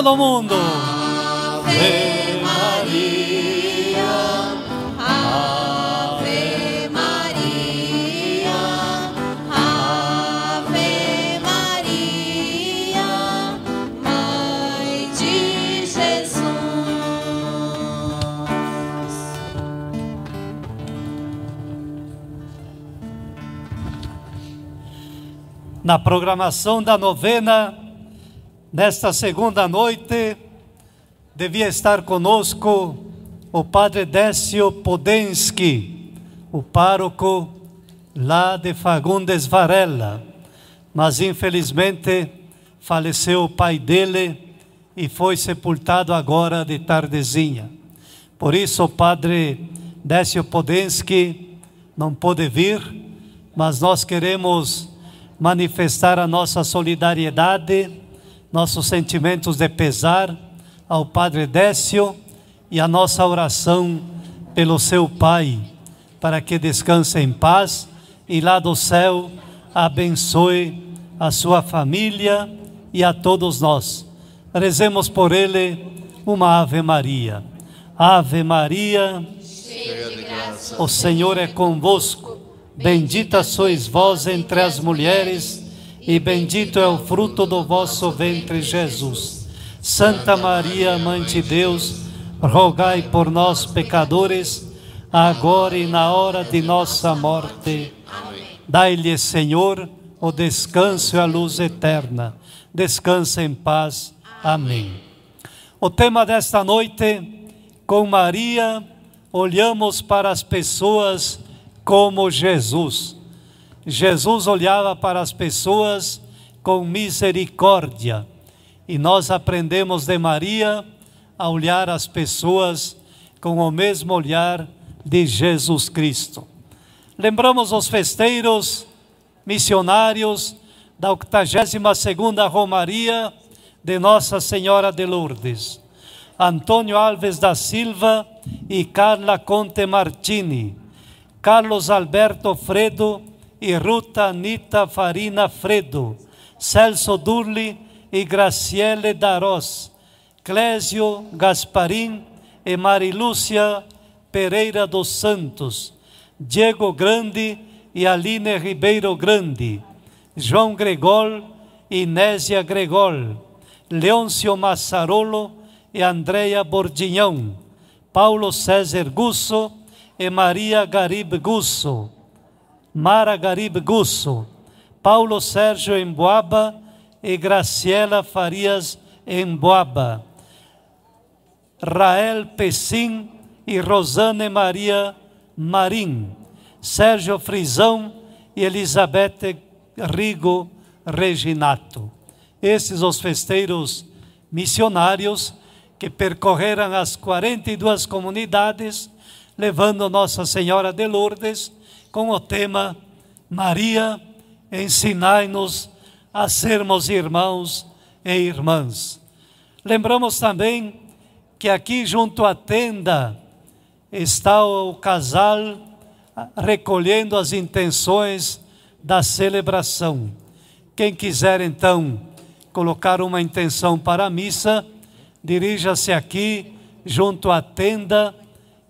Todo mundo. Ave Maria, Ave Maria, Ave Maria, Mãe de Jesus. Na programação da novena, nesta segunda noite, devia estar conosco o Padre Décio Podensky, o pároco lá de Fagundes Varela, mas infelizmente faleceu o pai dele e foi sepultado agora de tardezinha. Por isso o Padre Décio Podensky não pôde vir, mas nós queremos manifestar a nossa solidariedade, nossos sentimentos de pesar ao Padre Décio e a nossa oração pelo seu Pai, para que descanse em paz e lá do céu abençoe a sua família e a todos nós. Rezemos por ele uma Ave Maria. Ave Maria, o Senhor é convosco. Bendita sois vós entre as mulheres, e bendito é o fruto do vosso ventre, Jesus. Santa Maria, Mãe de Deus, rogai por nós, pecadores, agora e na hora de nossa morte. Dai-lhe, Senhor, o descanso e a luz eterna. Descansa em paz. Amém. O tema desta noite, com Maria, olhamos para as pessoas como Jesus. Jesus olhava para as pessoas com misericórdia e nós aprendemos de Maria a olhar as pessoas com o mesmo olhar de Jesus Cristo. Lembramos os festeiros missionários da 82ª Romaria de Nossa Senhora de Lourdes. Antônio Alves da Silva e Carla Conte Martini. Carlos Alberto Fredo e Ruta Anita Farina Fredo, Celso Durli e Graciele Darós, Clésio Gasparim e Marilúcia Pereira dos Santos, Diego Grande e Aline Ribeiro Grande, João Gregol e Nésia Gregol, Leôncio Massarolo e Andréia Bordignon, Paulo César Gusso e Maria Garib Gusso, Mara Garib Gusso, Paulo Sérgio Emboaba e Graciela Farias Emboaba, Rael Pessim e Rosane Maria Marim, Sérgio Frisão e Elizabeth Rigo Reginato. Esses os festeiros missionários que percorreram as 42 comunidades, levando Nossa Senhora de Lourdes com o tema Maria, ensinai-nos a sermos irmãos e irmãs. Lembramos também que aqui junto à tenda está o casal recolhendo as intenções da celebração. Quem quiser então colocar uma intenção para a missa, dirija-se aqui junto à tenda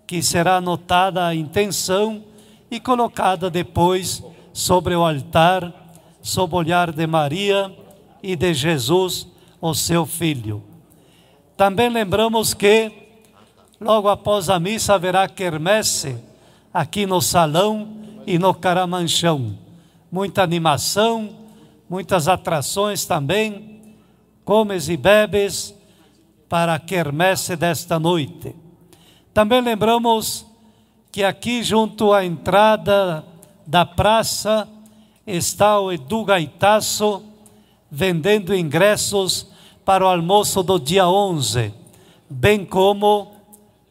que será anotada a intenção e colocada depois sobre o altar, sob o olhar de Maria e de Jesus, o seu filho. Também lembramos que logo após a missa haverá quermesse aqui no salão e no Caramanchão. Muita animação, muitas atrações também, comes e bebes para a quermesse desta noite. Também lembramos que aqui junto à entrada da praça está o Edu Gaitaço vendendo ingressos para o almoço do dia 11, bem como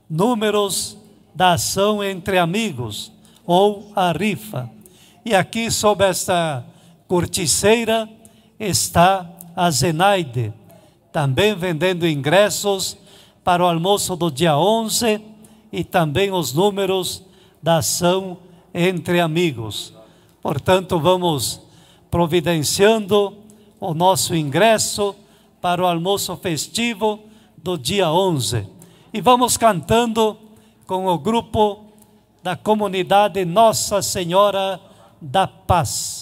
números da ação entre amigos ou a rifa. E aqui sob esta corticeira está a Zenaide, também vendendo ingressos para o almoço do dia 11 e também os números da ação entre amigos. Portanto, vamos providenciando o nosso ingresso para o almoço festivo do dia 11. E vamos cantando com o grupo da comunidade Nossa Senhora da Paz.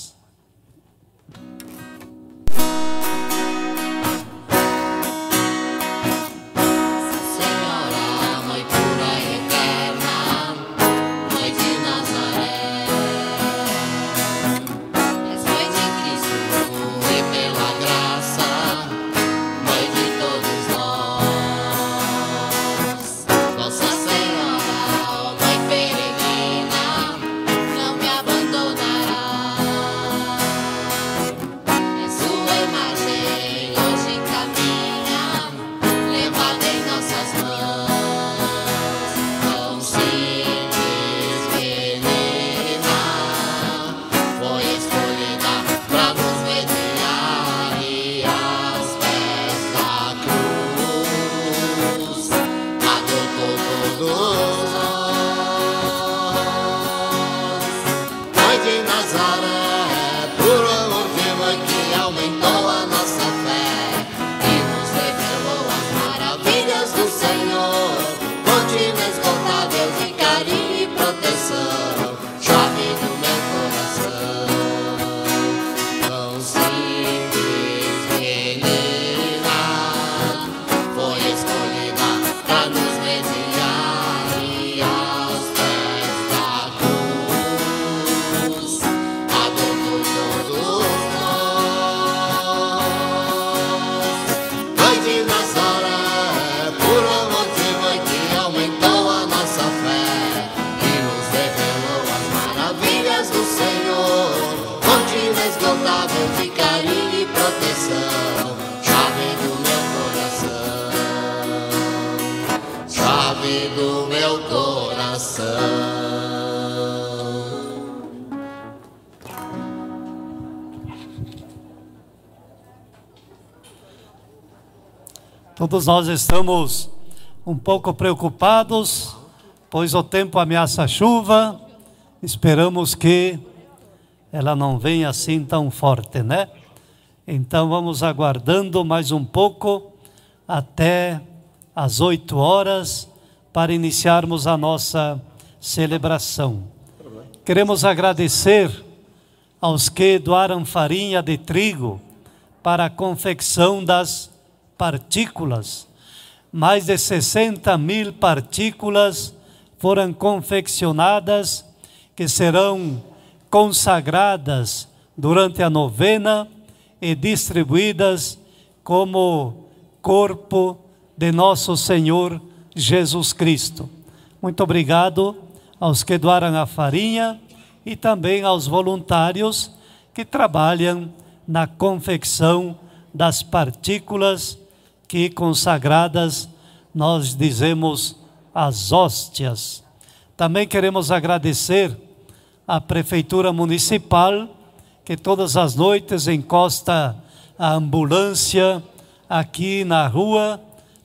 Todos nós estamos um pouco preocupados, pois o tempo ameaça chuva. Esperamos que ela não venha assim tão forte, né? Então vamos aguardando mais um pouco até às 8 horas para iniciarmos a nossa celebração. Queremos agradecer aos que doaram farinha de trigo para a confecção das partículas. Mais de 60 mil partículas foram confeccionadas que serão consagradas durante a novena e distribuídas como corpo de nosso Senhor Jesus Cristo. Muito obrigado aos que doaram a farinha e também aos voluntários que trabalham na confecção das partículas que consagradas nós dizemos as hóstias. Também queremos agradecer à Prefeitura Municipal, que todas as noites encosta a ambulância aqui na rua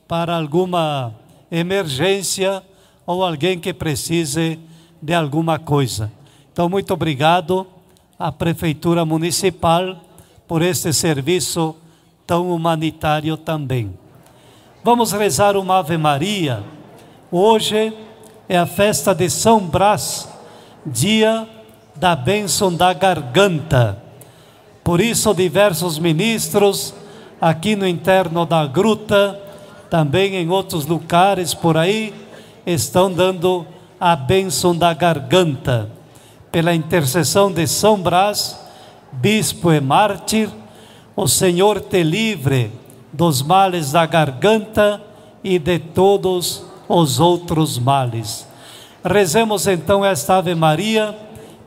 para alguma emergência ou alguém que precise de alguma coisa. Então, muito obrigado à Prefeitura Municipal por este serviço tão humanitário também. Vamos rezar uma Ave Maria. Hoje é a festa de São Brás, dia da bênção da garganta. Por isso, diversos ministros aqui no interno da gruta, também em outros lugares por aí, estão dando a bênção da garganta. Pela intercessão de São Brás, bispo e mártir, o Senhor te livre dos males da garganta e de todos os outros males. Rezemos então esta Ave Maria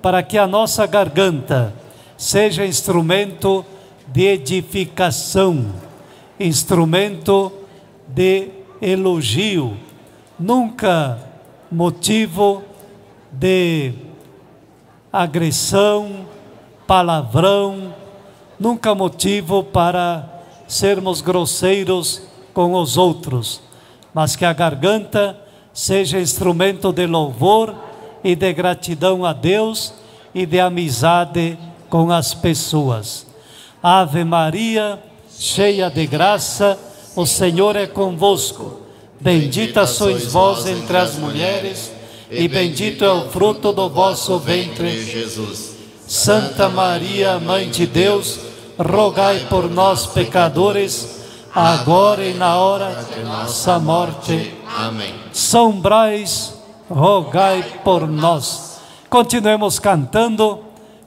para que a nossa garganta seja instrumento de edificação instrumento de elogio, nunca motivo de agressão, palavrão, nunca motivo para sermos grosseiros com os outros, mas que a garganta seja instrumento de louvor e de gratidão a Deus e de amizade com as pessoas. Ave Maria, cheia de graça, o Senhor é convosco. Bendita sois vós entre as mulheres, e bendito é o fruto do vosso ventre, Jesus. Santa Maria, Mãe de Deus, rogai por nós, pecadores, agora e na hora de nossa morte. Amém. São Braz, rogai por nós. Continuemos cantando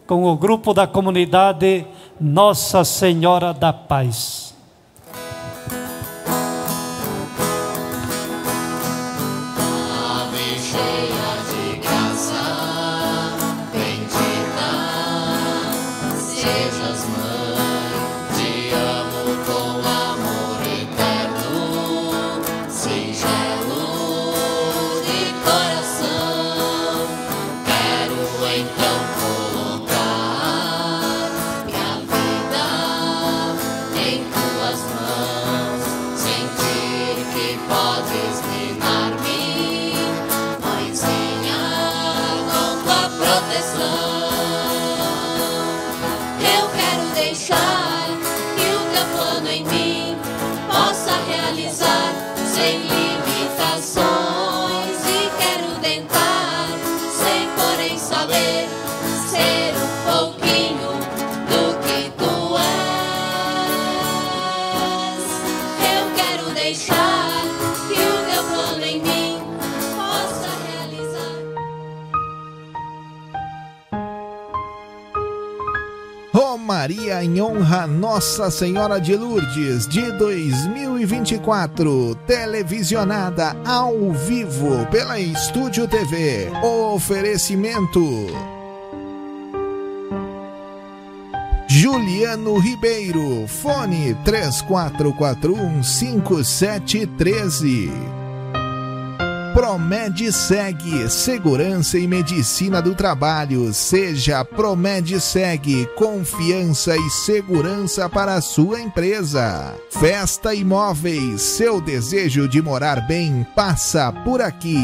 com o grupo da comunidade Nossa Senhora da Paz. Honra Nossa Senhora de Lourdes de 2024, televisionada ao vivo pela Estúdio TV. Oferecimento Juliano Ribeiro, fone 3441 5713. Promed Seg, segurança e medicina do trabalho. Seja Promed Seg, confiança e segurança para a sua empresa. Festa Imóveis, seu desejo de morar bem passa por aqui.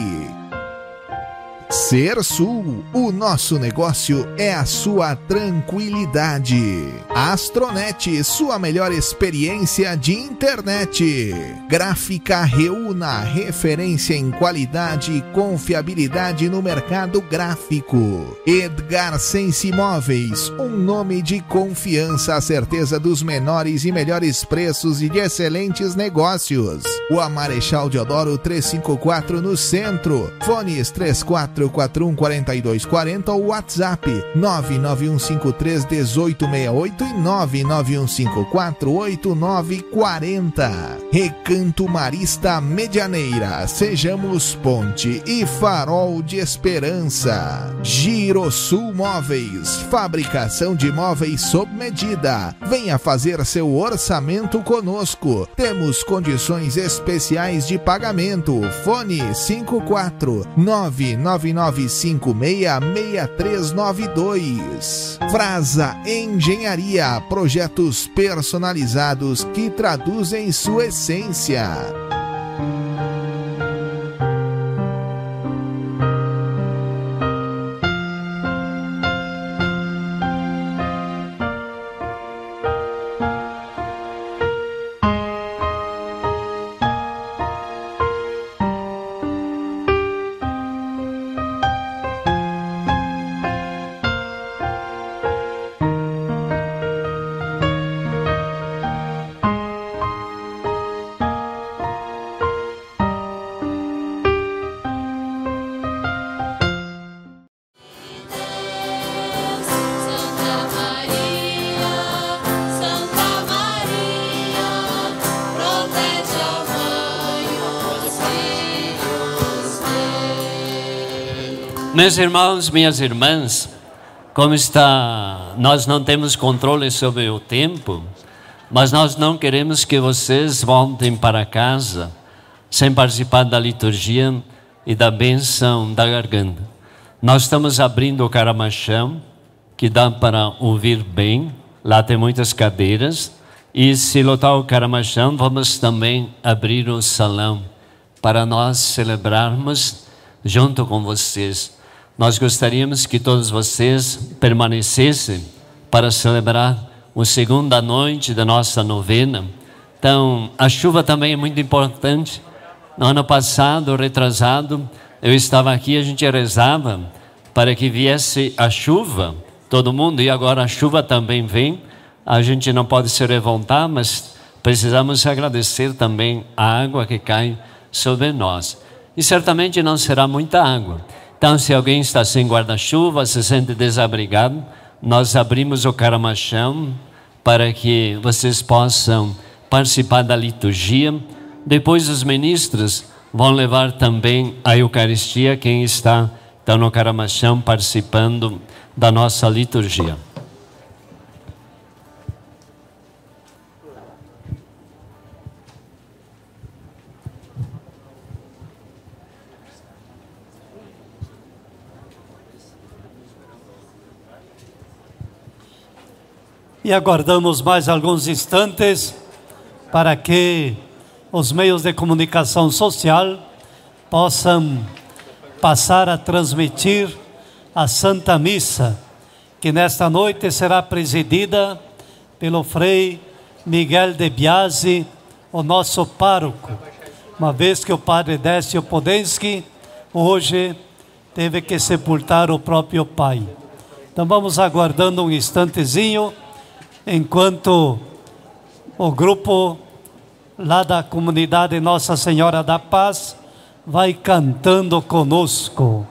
Ser Sul, o nosso negócio é a sua tranquilidade. Astronet, sua melhor experiência de internet. Gráfica Reúna, referência em qualidade e confiabilidade no mercado gráfico. Edgar Sense Imóveis, um nome de confiança, a certeza dos menores e melhores preços e de excelentes negócios. O Marechal Deodoro 354 no centro. Fones 34 3441 4240 ou WhatsApp 991531868 e 991548940. Recanto Marista Medianeira. Sejamos ponte e farol de esperança. Girosul Móveis. Fabricação de móveis sob medida. Venha fazer seu orçamento conosco. Temos condições especiais de pagamento. Fone 54 99 999566392. Frasa Engenharia, projetos personalizados que traduzem sua essência. Meus irmãos, minhas irmãs, como está, nós não temos controle sobre o tempo, Mas nós não queremos que vocês voltem para casa sem participar da liturgia e da benção da garganta. Nós estamos abrindo o caramachão, que dá para ouvir bem. Lá tem muitas cadeiras. E se lotar o caramachão, vamos também abrir o salão para nós celebrarmos junto com vocês. Nós gostaríamos que todos vocês permanecessem para celebrar a segunda noite da nossa novena. Então, a chuva também é muito importante. No ano passado, retrasado, eu estava aqui, a gente rezava para que viesse a chuva, todo mundo, e agora a chuva também vem. A gente não pode se revoltar, mas precisamos agradecer também a água que cai sobre nós. E certamente não será muita água. Então, se alguém está sem guarda-chuva, se sente desabrigado, nós abrimos o caramachão para que vocês possam participar da liturgia depois os ministros vão levar também a Eucaristia, quem está então, no Caramachão participando da nossa liturgia. E aguardamos mais alguns instantes para que os meios de comunicação social possam passar a transmitir a Santa Missa, que nesta noite será presidida pelo Frei Miguel de Biasi, o nosso pároco, uma vez que o padre Décio Podensky hoje teve que sepultar o próprio pai. Então vamos aguardando um instantezinho enquanto o grupo lá da comunidade Nossa Senhora da Paz, vai cantando conosco.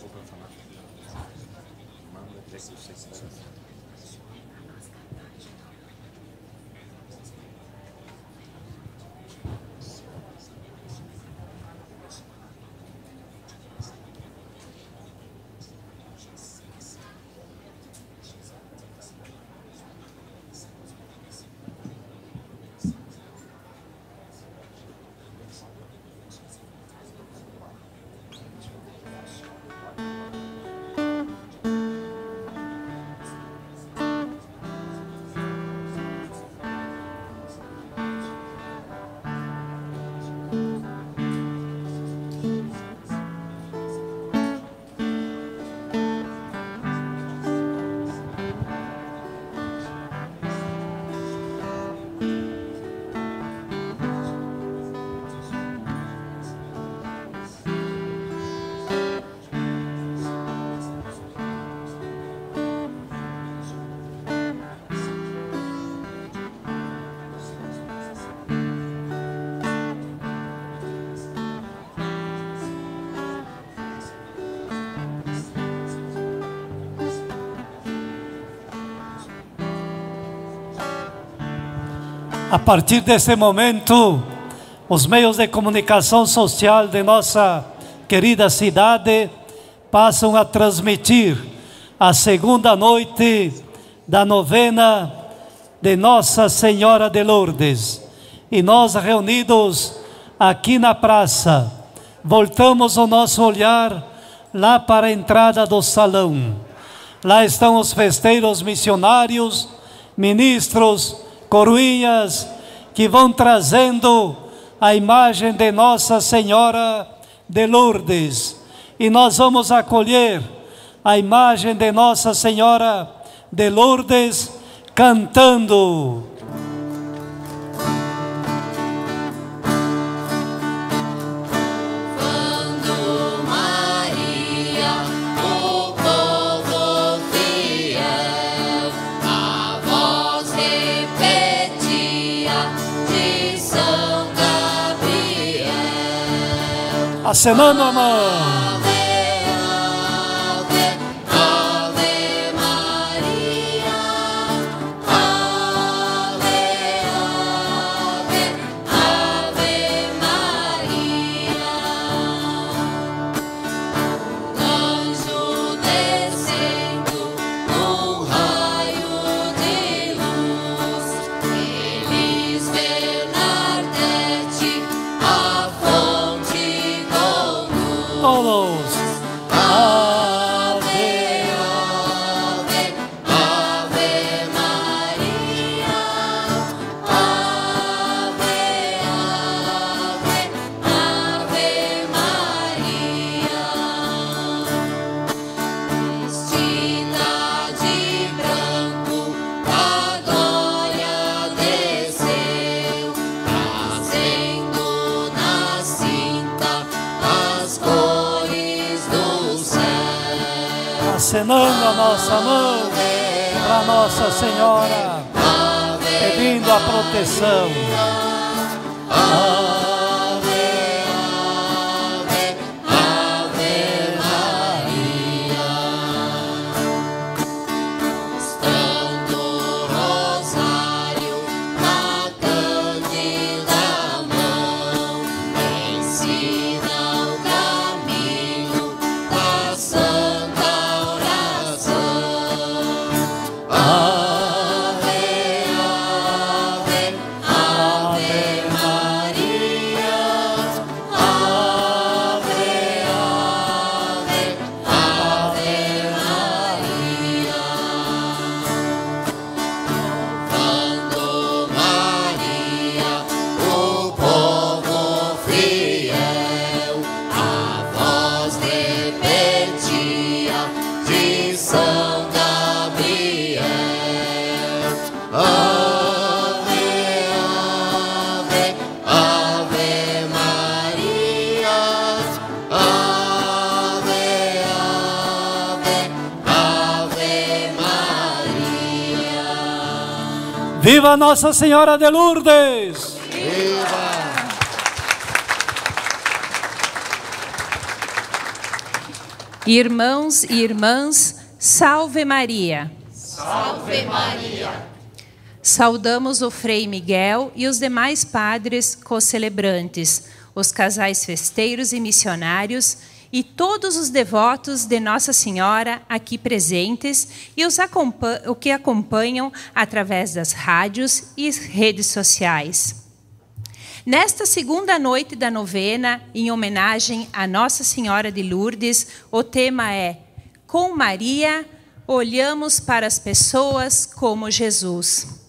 Pouco para falar. Manda até que A partir desse momento, os meios de comunicação social de nossa querida cidade passam a transmitir a segunda noite da novena de Nossa Senhora de Lourdes. E nós reunidos aqui na praça, voltamos o nosso olhar lá para a entrada do salão. Lá estão os festeiros missionários, ministros, coroinhas que vão trazendo a imagem de Nossa Senhora de Lourdes. E nós vamos acolher a imagem de Nossa Senhora de Lourdes cantando. Acenando a mão. Acenando a nossa mão para Nossa Senhora, pedindo a proteção. Estando Viva Nossa Senhora de Lourdes! Viva! Irmãos e irmãs, salve Maria! Salve Maria! Saudamos o Frei Miguel e os demais padres co-celebrantes, os casais festeiros e missionários e todos os devotos de Nossa Senhora aqui presentes e os o que acompanham através das rádios e redes sociais. Nesta segunda noite da novena, em homenagem a Nossa Senhora de Lourdes, o tema é Com Maria, olhamos para as pessoas como Jesus.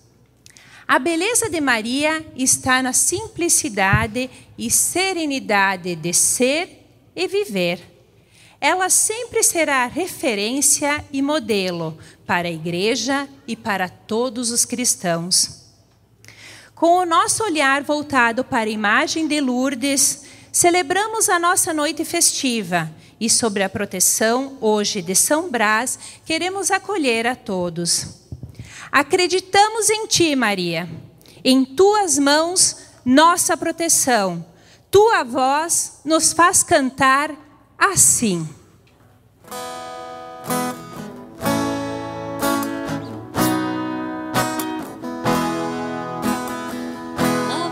A beleza de Maria está na simplicidade e serenidade de ser e viver. Ela sempre será referência e modelo para a igreja e para todos os cristãos. Com o nosso olhar voltado para a imagem de Lourdes, celebramos a nossa noite festiva e, sobre a proteção hoje de São Brás, queremos acolher a todos. Acreditamos em Ti, Maria. Em Tuas mãos, nossa proteção. Tua voz nos faz cantar assim. La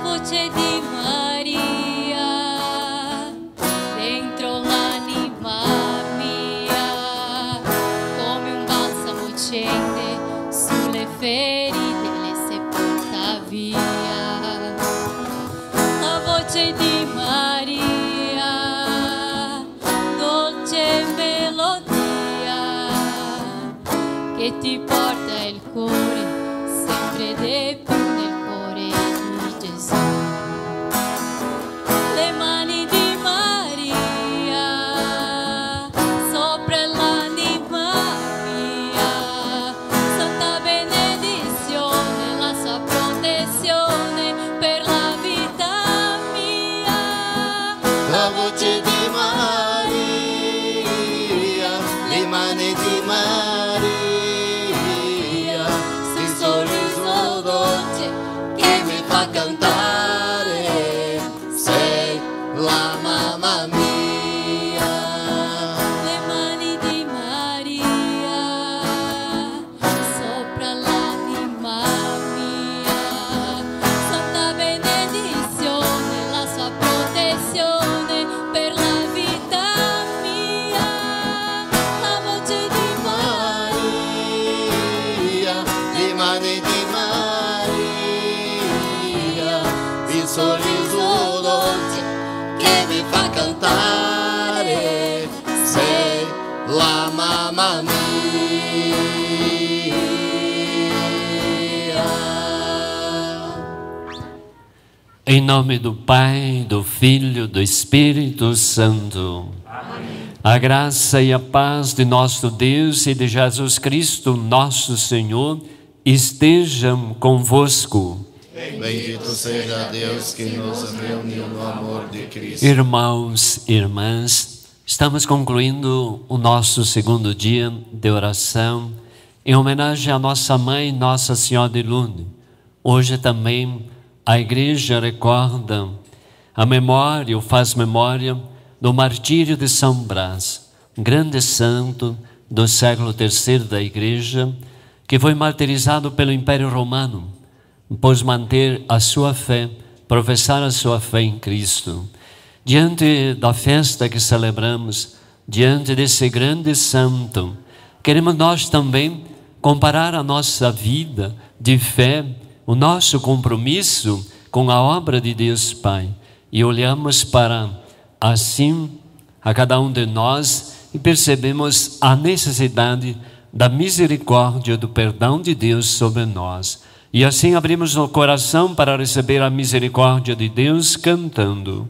che ti Em nome do Pai, do Filho, do Espírito Santo. A graça e a paz de nosso Deus e de Jesus Cristo, nosso Senhor, estejam convosco. Bendito seja Deus que nos reuniu no amor de Cristo. Irmãos e irmãs, estamos concluindo o nosso segundo dia de oração em homenagem à nossa mãe, Nossa Senhora de Lourdes. Hoje também a igreja recorda a memória, ou faz memória do martírio de São Brás, grande santo do século III da igreja, que foi martirizado pelo Império Romano, pôs manter a sua fé, professar a sua fé em Cristo. Diante da festa que celebramos, diante desse grande santo, queremos nós também comparar a nossa vida de fé, o nosso compromisso com a obra de Deus Pai. E olhamos para assim a cada um de nós e percebemos a necessidade da misericórdia, do perdão de Deus sobre nós. E assim abrimos o coração para receber a misericórdia de Deus cantando.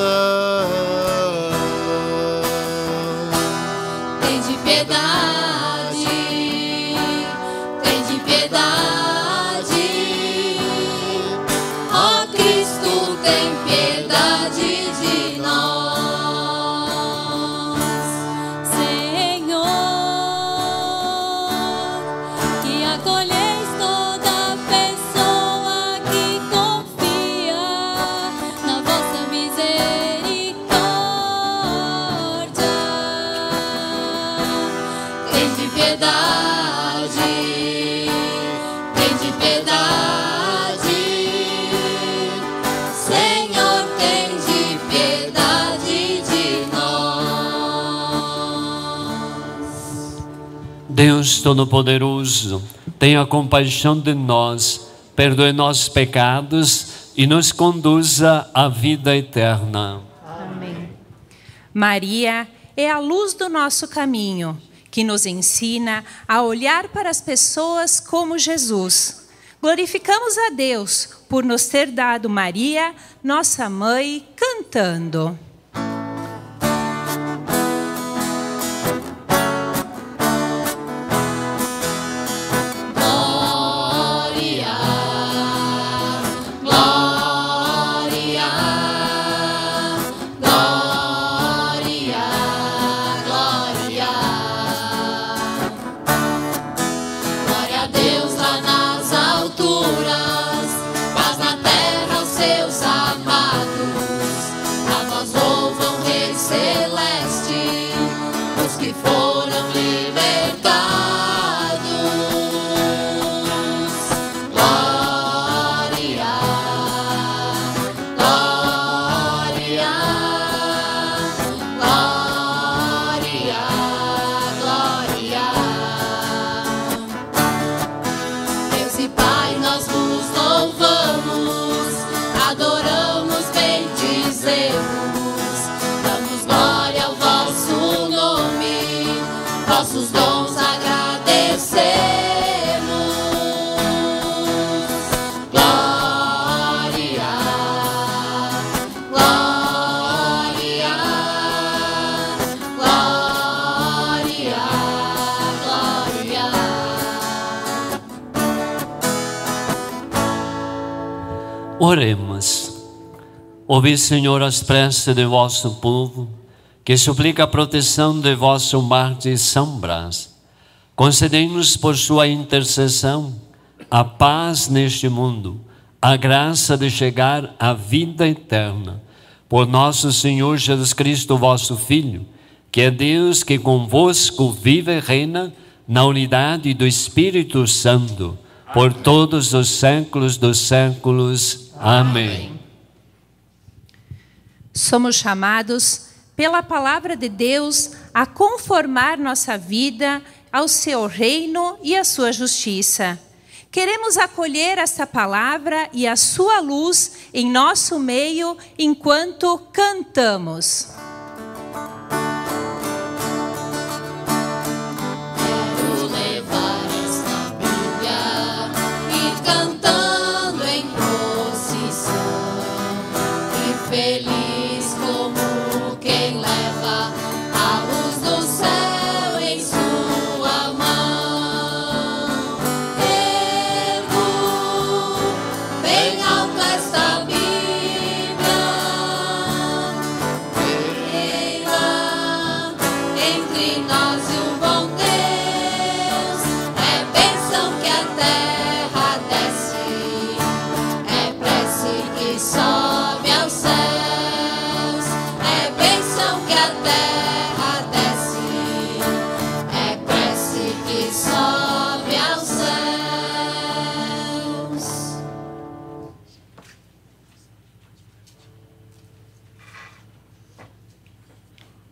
Todo-Poderoso, tenha compaixão de nós, perdoe nossos pecados e nos conduza à vida eterna. Amém. Maria é a luz do nosso caminho, que nos ensina a olhar para as pessoas como Jesus. Glorificamos a Deus por nos ter dado Maria, nossa mãe, cantando. Oremos. Ouvi, Senhor, as preces de vosso povo, que suplica a proteção de vosso mártir São Brás. Concedei-nos por sua intercessão a paz neste mundo, a graça de chegar à vida eterna. Por nosso Senhor Jesus Cristo, vosso Filho, que é Deus que convosco vive e reina na unidade do Espírito Santo, por todos os séculos dos séculos. Amém. Somos chamados pela palavra de Deus a conformar nossa vida ao seu reino e à sua justiça. Queremos acolher esta palavra e a sua luz em nosso meio enquanto cantamos.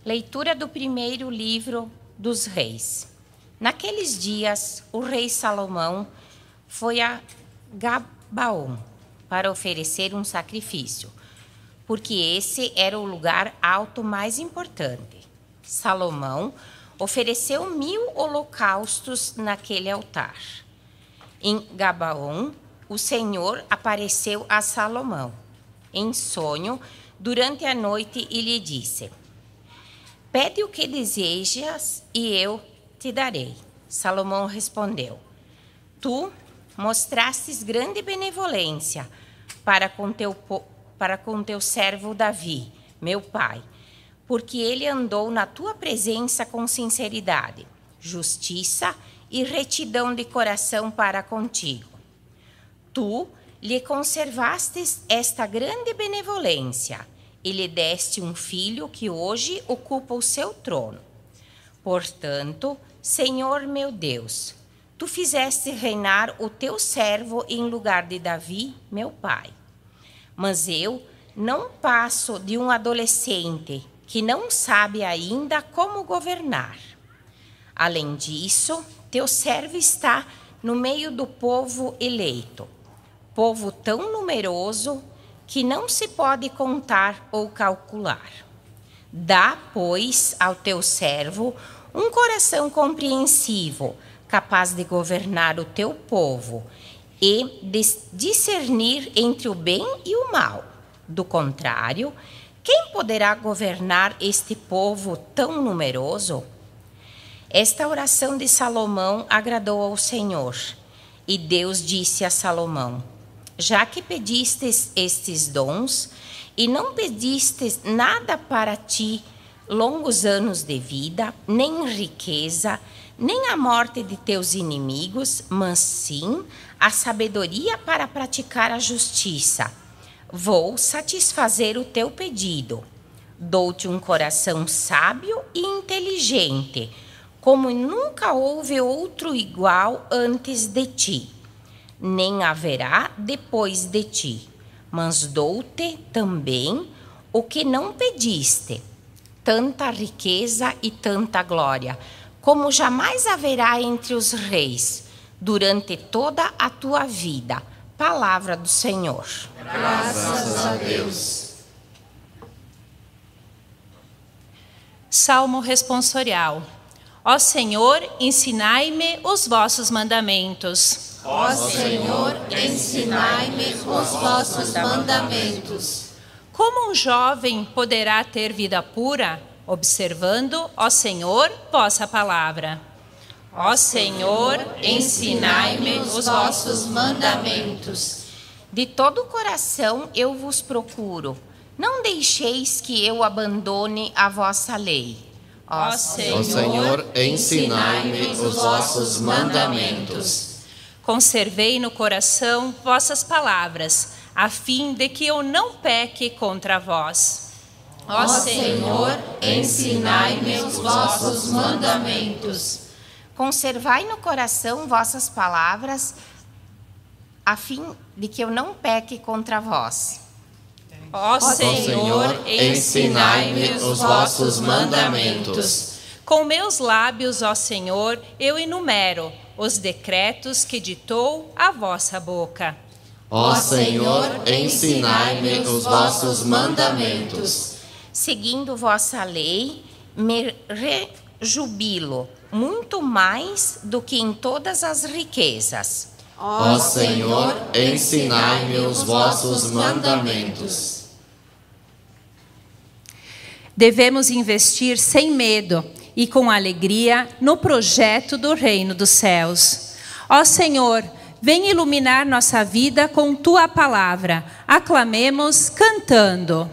Leitura do primeiro livro dos reis. Naqueles dias, o rei Salomão foi a Gabaon para oferecer um sacrifício, porque esse era o lugar alto mais importante. Salomão ofereceu mil holocaustos naquele altar. Em Gabaon, o Senhor apareceu a Salomão em sonho durante a noite e lhe disse: Pede o que desejas e eu te darei. Salomão respondeu: Tu mostrastes grande benevolência para com teu, para com teu servo Davi, meu pai, porque ele andou na tua presença com sinceridade, justiça e retidão de coração para contigo. Tu lhe conservastes esta grande benevolência e lhe deste um filho que hoje ocupa o seu trono. Portanto, Senhor meu Deus, tu fizeste reinar o teu servo em lugar de Davi, meu pai. Mas eu não passo de um adolescente que não sabe ainda como governar. Além disso, teu servo está no meio do povo eleito, povo tão numeroso que não se pode contar ou calcular. Dá, pois, ao teu servo um coração compreensivo, capaz de governar o teu povo e de discernir entre o bem e o mal. Do contrário, quem poderá governar este povo tão numeroso? Esta oração de Salomão agradou ao Senhor, e Deus disse a Salomão: Já que pedistes estes dons, e não pedistes nada para ti, longos anos de vida, nem riqueza, nem a morte de teus inimigos, mas sim a sabedoria para praticar a justiça. Vou satisfazer o teu pedido. Dou-te um coração sábio e inteligente, como nunca houve outro igual antes de ti, nem haverá depois de ti. Mas dou-te também o que não pediste tanta riqueza e tanta glória, como jamais haverá entre os reis, durante toda a tua vida. Palavra do Senhor. Graças a Deus. Salmo responsorial. Ó Senhor, ensinai-me os vossos mandamentos. Ó Senhor, ensinai-me os vossos mandamentos. Como um jovem poderá ter vida pura? Observando, ó Senhor, vossa palavra. Ó Senhor, ensinai-me os vossos mandamentos. De todo o coração eu vos procuro. Não deixeis que eu abandone a vossa lei. Ó Ó Senhor, ensinai-me os vossos mandamentos. Conservei no coração vossas palavras a fim de que eu não peque contra vós. Ó Senhor, ensinai-me os vossos mandamentos. Conservai no coração vossas palavras, a fim de que eu não peque contra vós. Ó Senhor, ensinai-me os vossos mandamentos. Com meus lábios, ó Senhor, eu enumero os decretos que ditou a vossa boca. Ó Senhor, ensinai-me os vossos mandamentos. Seguindo vossa lei, me rejubilo muito mais do que em todas as riquezas. Ó Senhor, ensinai-me os vossos mandamentos. Devemos investir sem medo e com alegria no projeto do reino dos céus. Ó Senhor, Vem iluminar nossa vida com tua palavra. Aclamemos cantando.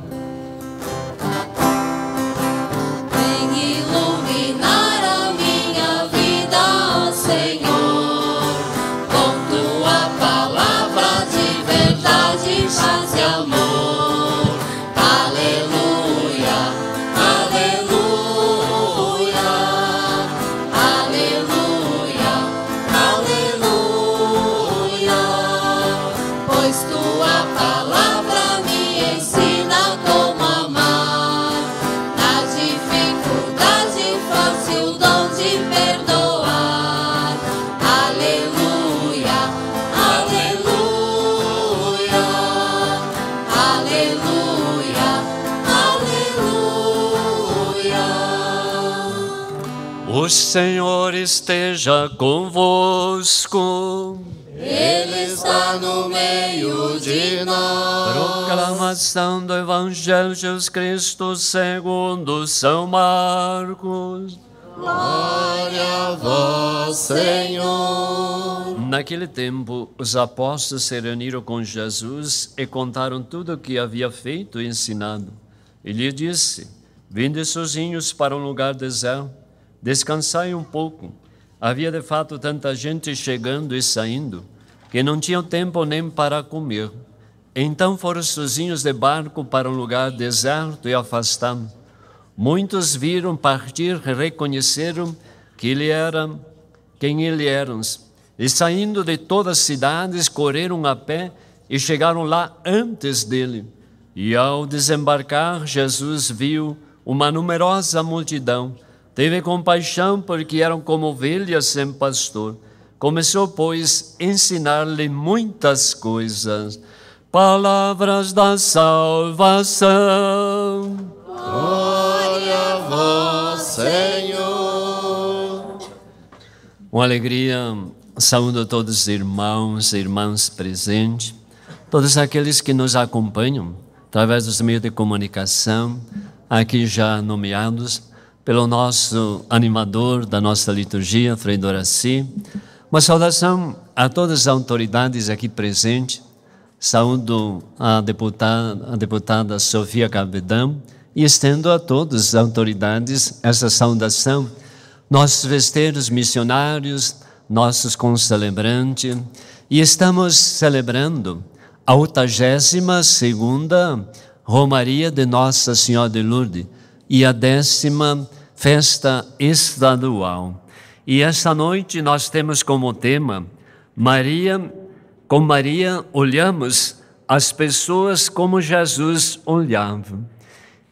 O Senhor esteja convosco. Ele está no meio de nós. Proclamação do Evangelho de Jesus Cristo segundo São Marcos. Glória a vós, Senhor. Naquele tempo, os apóstolos se reuniram com Jesus e contaram tudo o que havia feito e ensinado. Ele disse: Vinde sozinhos para um lugar deserto, descansai um pouco. Havia de fato tanta gente chegando e saindo que não tinham tempo nem para comer. Então foram sozinhos de barco para um lugar deserto e afastado. Muitos viram partir reconheceram que ele era quem ele era. E saindo de todas as cidades, correram a pé e chegaram lá antes dele. E ao desembarcar, Jesus viu uma numerosa multidão. Teve compaixão porque eram como ovelhas sem pastor. Começou, pois, a ensinar-lhe muitas coisas. Palavras da salvação. Glória a vós, Senhor. Com alegria, saúdo todos os irmãos e irmãs presentes, todos aqueles que nos acompanham através dos meios de comunicação, aqui já nomeados pelo nosso animador da nossa liturgia, Frei Doraci. Uma saudação a todas as autoridades aqui presentes. Saúdo a deputada, a deputada Sofia Cabedão e estendo a todas as autoridades essa saudação. Nossos festeiros missionários, nossos concelebrantes, e estamos celebrando a 82 segunda Romaria de Nossa Senhora de Lourdes e a décima festa estadual. E esta noite nós temos como tema Maria, com Maria olhamos as pessoas como Jesus olhava.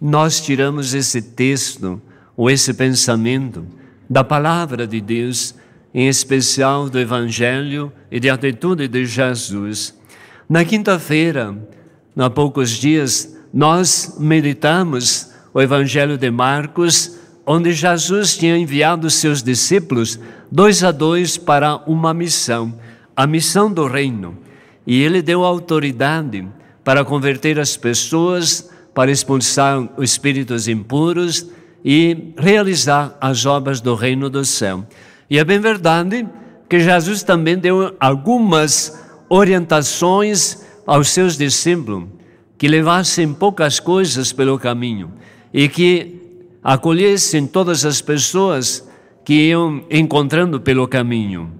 Nós tiramos esse texto ou esse pensamento da palavra de Deus, em especial do Evangelho e de atitude de Jesus. Na quinta-feira, há poucos dias, nós meditamos o Evangelho de Marcos onde Jesus tinha enviado seus discípulos dois a dois para uma missão, a missão do reino. E ele deu autoridade para converter as pessoas, para expulsar os espíritos impuros e realizar as obras do reino do céu. E é bem verdade que Jesus também deu algumas orientações aos seus discípulos que levassem poucas coisas pelo caminho e que acolhessem todas as pessoas que iam encontrando pelo caminho.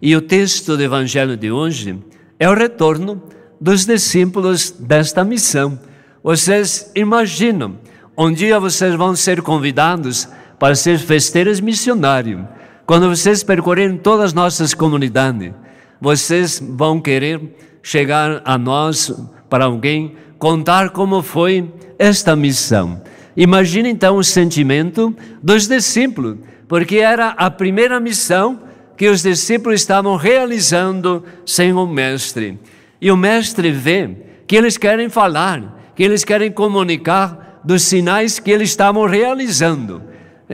E o texto do Evangelho de hoje é o retorno dos discípulos desta missão. Vocês imaginam, um dia vocês vão ser convidados para ser festeiros missionários. Quando vocês percorrerem todas as nossas comunidades, vocês vão querer chegar a nós, para alguém, contar como foi esta missão. Imagina então o sentimento dos discípulos, porque era a primeira missão que os discípulos estavam realizando sem o Mestre. E o Mestre vê que eles querem falar, que eles querem comunicar dos sinais que eles estavam realizando.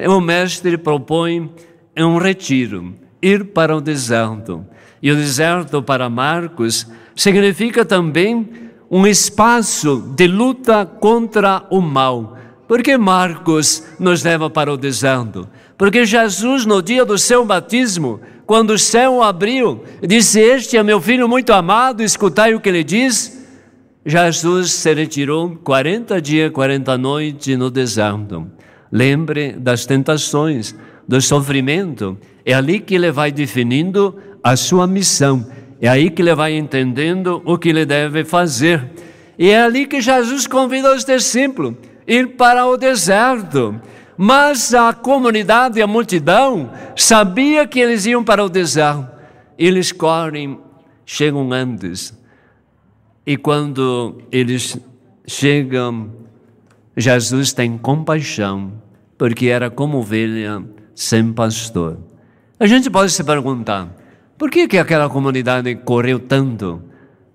O Mestre propõe um retiro, ir para o deserto. E o deserto para Marcos significa também um espaço de luta contra o mal por que Marcos nos leva para o deserto? Porque Jesus, no dia do seu batismo, quando o céu abriu, disse: Este é meu filho muito amado, escutai o que ele diz. Jesus se retirou 40 dias, 40 noites no deserto. Lembre das tentações, do sofrimento. É ali que ele vai definindo a sua missão. É aí que ele vai entendendo o que ele deve fazer. E é ali que Jesus convida os discípulos ir para o deserto. Mas a comunidade, a multidão, sabia que eles iam para o deserto. Eles correm, chegam antes. E quando eles chegam, Jesus tem compaixão, porque era como ovelha sem pastor. A gente pode se perguntar, por que, que aquela comunidade correu tanto,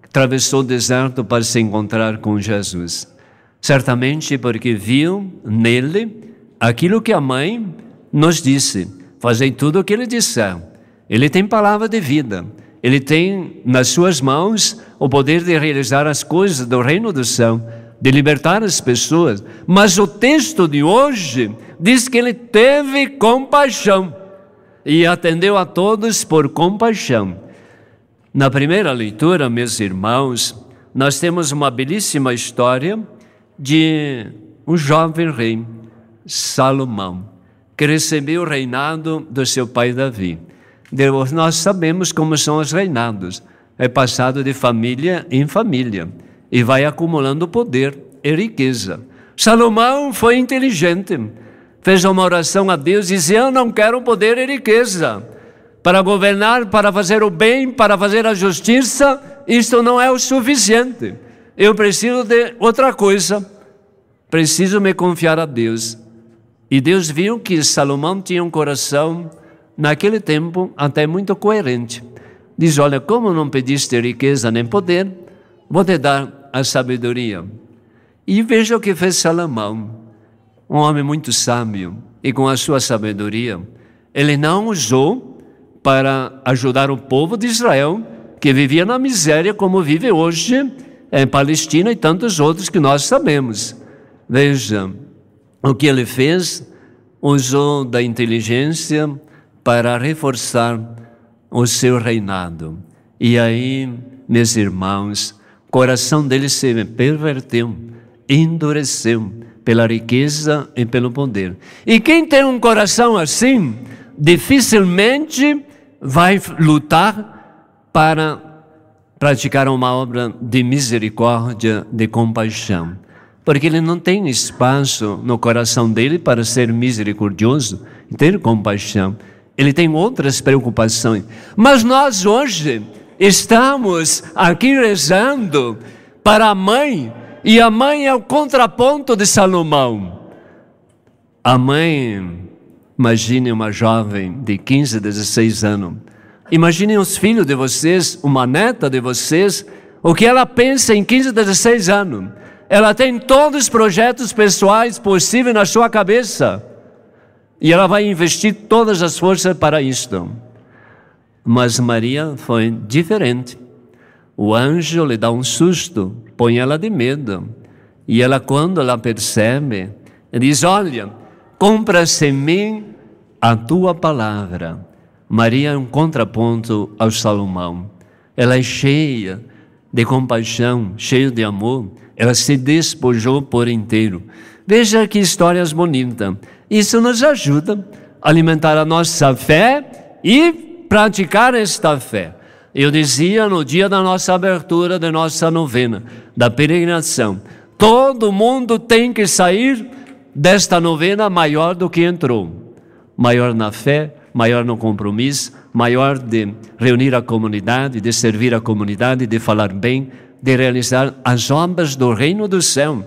atravessou o deserto para se encontrar com Jesus? Certamente porque viu nele aquilo que a mãe nos disse: fazei tudo o que ele disser. Ele tem palavra de vida. Ele tem nas suas mãos o poder de realizar as coisas do reino do céu, de libertar as pessoas. Mas o texto de hoje diz que ele teve compaixão e atendeu a todos por compaixão. Na primeira leitura, meus irmãos, nós temos uma belíssima história de um jovem rei, Salomão, que recebeu o reinado do seu pai Davi. Nós sabemos como são os reinados. É passado de família em família e vai acumulando poder e riqueza. Salomão foi inteligente, fez uma oração a Deus disse: Eu não quero poder e riqueza. Para governar, para fazer o bem, para fazer a justiça, isto não é o suficiente. Eu preciso de outra coisa. Preciso me confiar a Deus. E Deus viu que Salomão tinha um coração naquele tempo até muito coerente. Diz: Olha, como não pediste riqueza nem poder, vou te dar a sabedoria. E veja o que fez Salomão, um homem muito sábio, e com a sua sabedoria, ele não usou para ajudar o povo de Israel, que vivia na miséria como vive hoje em Palestina e tantos outros que nós sabemos. Veja, o que ele fez, usou da inteligência, para reforçar o seu reinado. E aí, meus irmãos, o coração dele se perverteu, endureceu pela riqueza e pelo poder. E quem tem um coração assim, dificilmente vai lutar para praticar uma obra de misericórdia, de compaixão. Porque ele não tem espaço no coração dele para ser misericordioso e ter compaixão ele tem outras preocupações. Mas nós hoje estamos aqui rezando para a mãe, e a mãe é o contraponto de Salomão. A mãe, imagine uma jovem de 15, 16 anos. Imaginem os filhos de vocês, uma neta de vocês, o que ela pensa em 15, 16 anos. Ela tem todos os projetos pessoais possíveis na sua cabeça. E ela vai investir todas as forças para isto. Mas Maria foi diferente. O anjo lhe dá um susto, põe ela de medo. E ela, quando ela percebe, diz: Olha, compra-se em mim a tua palavra. Maria é um contraponto ao Salomão. Ela é cheia de compaixão, cheia de amor. Ela se despojou por inteiro. Veja que histórias bonitas. Isso nos ajuda a alimentar a nossa fé e praticar esta fé. Eu dizia no dia da nossa abertura da nossa novena, da peregrinação, todo mundo tem que sair desta novena maior do que entrou. Maior na fé, maior no compromisso, maior de reunir a comunidade, de servir a comunidade, de falar bem, de realizar as obras do reino do céu.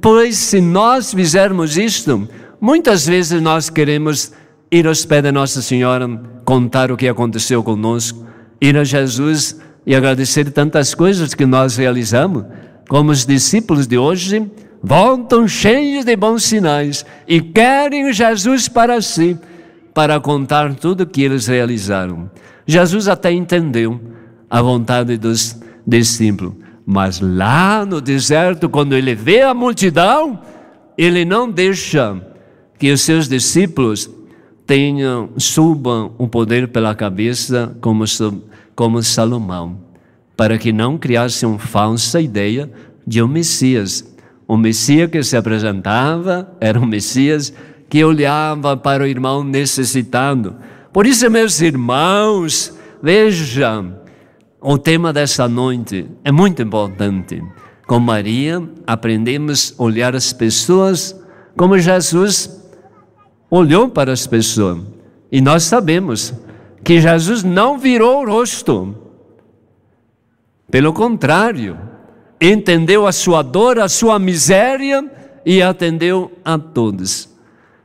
Pois se nós fizermos isto, Muitas vezes nós queremos ir aos pés de Nossa Senhora, contar o que aconteceu conosco, ir a Jesus e agradecer tantas coisas que nós realizamos, como os discípulos de hoje voltam cheios de bons sinais e querem Jesus para si, para contar tudo o que eles realizaram. Jesus até entendeu a vontade dos discípulos, mas lá no deserto, quando ele vê a multidão, ele não deixa que os seus discípulos tenham, subam o poder pela cabeça como, como Salomão, para que não criassem uma falsa ideia de um Messias. O Messias que se apresentava era um Messias que olhava para o irmão necessitado. Por isso, meus irmãos, vejam, o tema dessa noite é muito importante. Com Maria, aprendemos a olhar as pessoas como Jesus olhou para as pessoas. E nós sabemos que Jesus não virou o rosto. Pelo contrário, entendeu a sua dor, a sua miséria e atendeu a todos.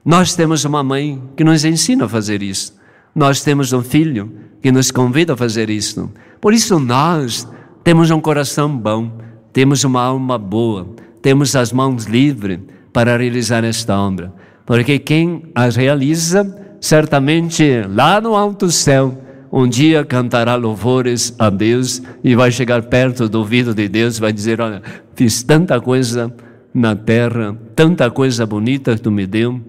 Nós temos uma mãe que nos ensina a fazer isso. Nós temos um filho que nos convida a fazer isso. Por isso nós temos um coração bom, temos uma alma boa, temos as mãos livres para realizar esta obra porque quem as realiza certamente lá no alto céu, um dia cantará louvores a Deus e vai chegar perto do ouvido de Deus, vai dizer: Olha, fiz tanta coisa na terra, tanta coisa bonita que tu me deu.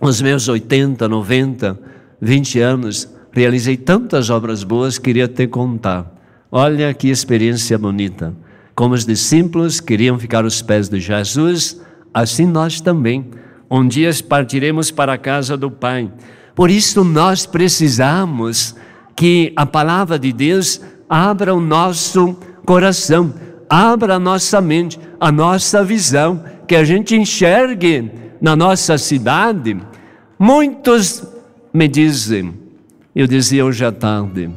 Os meus 80, 90, 20 anos, realizei tantas obras boas, queria te contar. Olha que experiência bonita. Como os discípulos queriam ficar aos pés de Jesus, assim nós também. Um dia partiremos para a casa do Pai. Por isso nós precisamos que a palavra de Deus abra o nosso coração, abra a nossa mente, a nossa visão, que a gente enxergue na nossa cidade. Muitos me dizem, eu dizia hoje à tarde,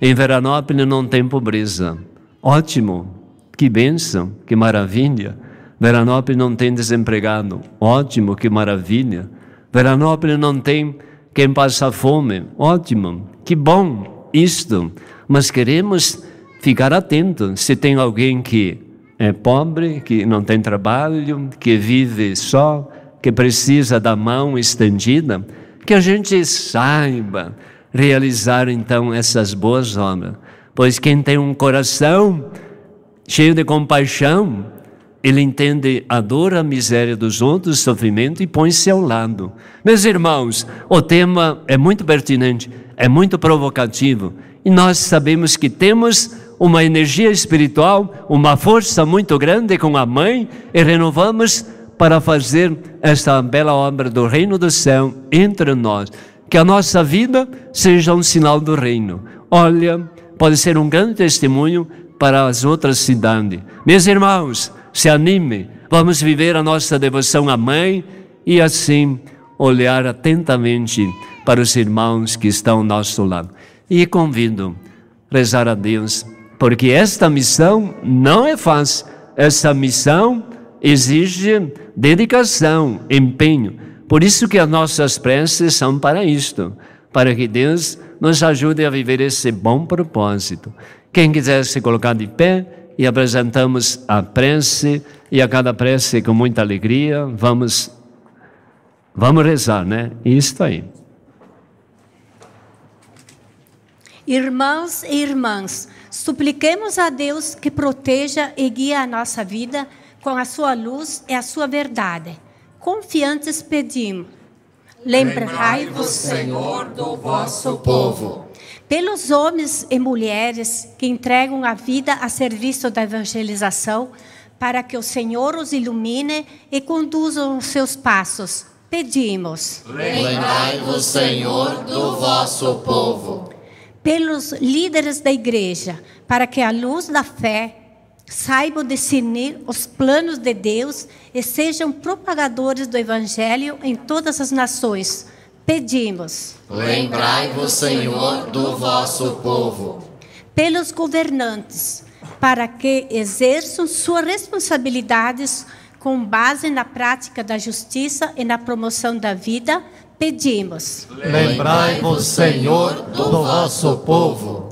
em Veranópolis não tem pobreza. Ótimo, que bênção, que maravilha. Veranópolis não tem desempregado. Ótimo, que maravilha. Veranópolis não tem quem passa fome. Ótimo, que bom isto, mas queremos ficar atentos. Se tem alguém que é pobre, que não tem trabalho, que vive só, que precisa da mão estendida, que a gente saiba realizar então essas boas obras. Pois quem tem um coração cheio de compaixão, ele entende a dor, a miséria dos outros, o sofrimento e põe-se ao lado. Meus irmãos, o tema é muito pertinente é muito provocativo. E nós sabemos que temos uma energia espiritual, uma força muito grande com a mãe e renovamos para fazer esta bela obra do reino do céu entre nós. Que a nossa vida seja um sinal do reino. Olha, pode ser um grande testemunho para as outras cidades. Meus irmãos, se anime, vamos viver a nossa devoção à mãe e assim olhar atentamente para os irmãos que estão ao nosso lado. E convido a rezar a Deus, porque esta missão não é fácil. Essa missão exige dedicação, empenho. Por isso que as nossas preces são para isto, para que Deus nos ajude a viver esse bom propósito. Quem quiser se colocar de pé e apresentamos a prece e a cada prece com muita alegria, vamos vamos rezar, né? Isso aí. Irmãos e irmãs, supliquemos a Deus que proteja e guie a nossa vida com a sua luz e a sua verdade. Confiantes pedimos. Lembrai-vos, Senhor, do vosso povo. Pelos homens e mulheres que entregam a vida a serviço da evangelização, para que o Senhor os ilumine e conduza os seus passos, pedimos. Lembrai-vos, Senhor, do vosso povo pelos líderes da igreja, para que a luz da fé saibam discernir os planos de Deus e sejam propagadores do evangelho em todas as nações. Pedimos. Lembrai-vos, Senhor, do vosso povo. Pelos governantes, para que exerçam suas responsabilidades com base na prática da justiça e na promoção da vida pedimos. Lembrai-vos, Senhor, do vosso povo.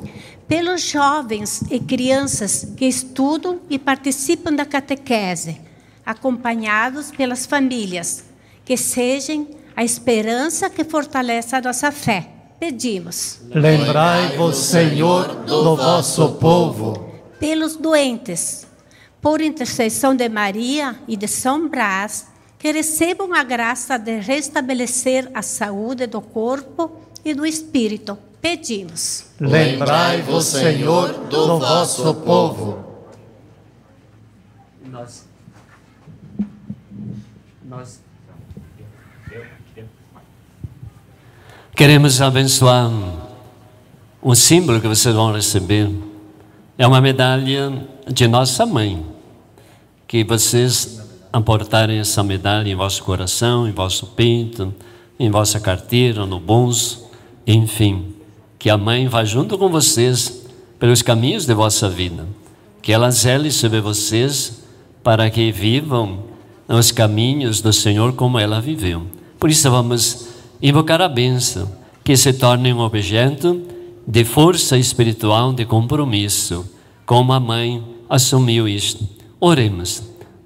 Pelos jovens e crianças que estudam e participam da catequese, acompanhados pelas famílias, que sejam a esperança que fortalece a nossa fé. Pedimos. Lembrai-vos, Senhor, do vosso povo. Pelos doentes, por intercessão de Maria e de São Brás, que recebam a graça de restabelecer a saúde do corpo e do espírito. Pedimos. Lembrai-vos, Senhor, do vosso povo. Nós, nós queremos abençoar o símbolo que vocês vão receber. É uma medalha de nossa mãe, que vocês aportarem essa medalha em vosso coração, em vosso peito, em vossa carteira, no bolso, enfim, que a mãe vá junto com vocês pelos caminhos de vossa vida, que ela zele sobre vocês para que vivam os caminhos do Senhor como ela viveu. Por isso vamos invocar a bênção, que se torne um objeto de força espiritual, de compromisso, como a mãe assumiu isto. Oremos.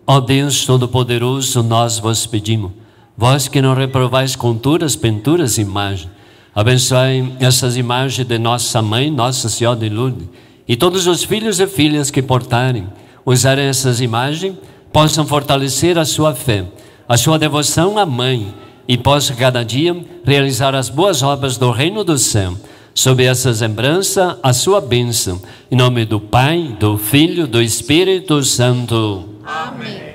Ó Deus Todo-Poderoso, nós vos pedimos Vós que não reprovais conturas, pinturas, imagens, abençoai essas imagens de nossa mãe, Nossa Senhora de Lourdes, e todos os filhos e filhas que portarem, usarem essas imagens, possam fortalecer a sua fé, a sua devoção à mãe, e possam cada dia realizar as boas obras do reino do céu. Sob essa lembrança, a sua bênção. Em nome do Pai, do Filho, do Espírito Santo. Amém.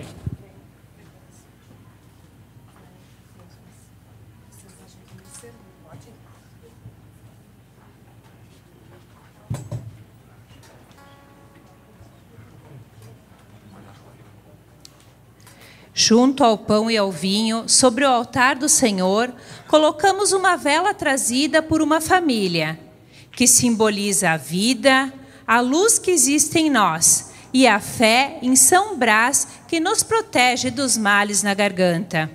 Junto ao pão e ao vinho, sobre o altar do Senhor, colocamos uma vela trazida por uma família, que simboliza a vida, a luz que existe em nós e a fé em São Brás que nos protege dos males na garganta.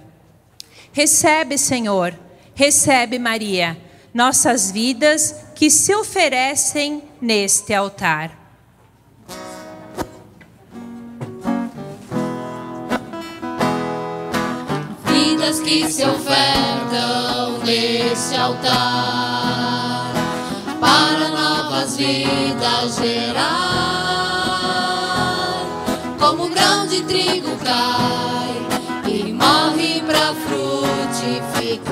Recebe, Senhor, recebe, Maria, nossas vidas que se oferecem neste altar. Vidas que se ofertam neste altar para novas vidas gerar. Como grão de trigo cai e morre para frutificar.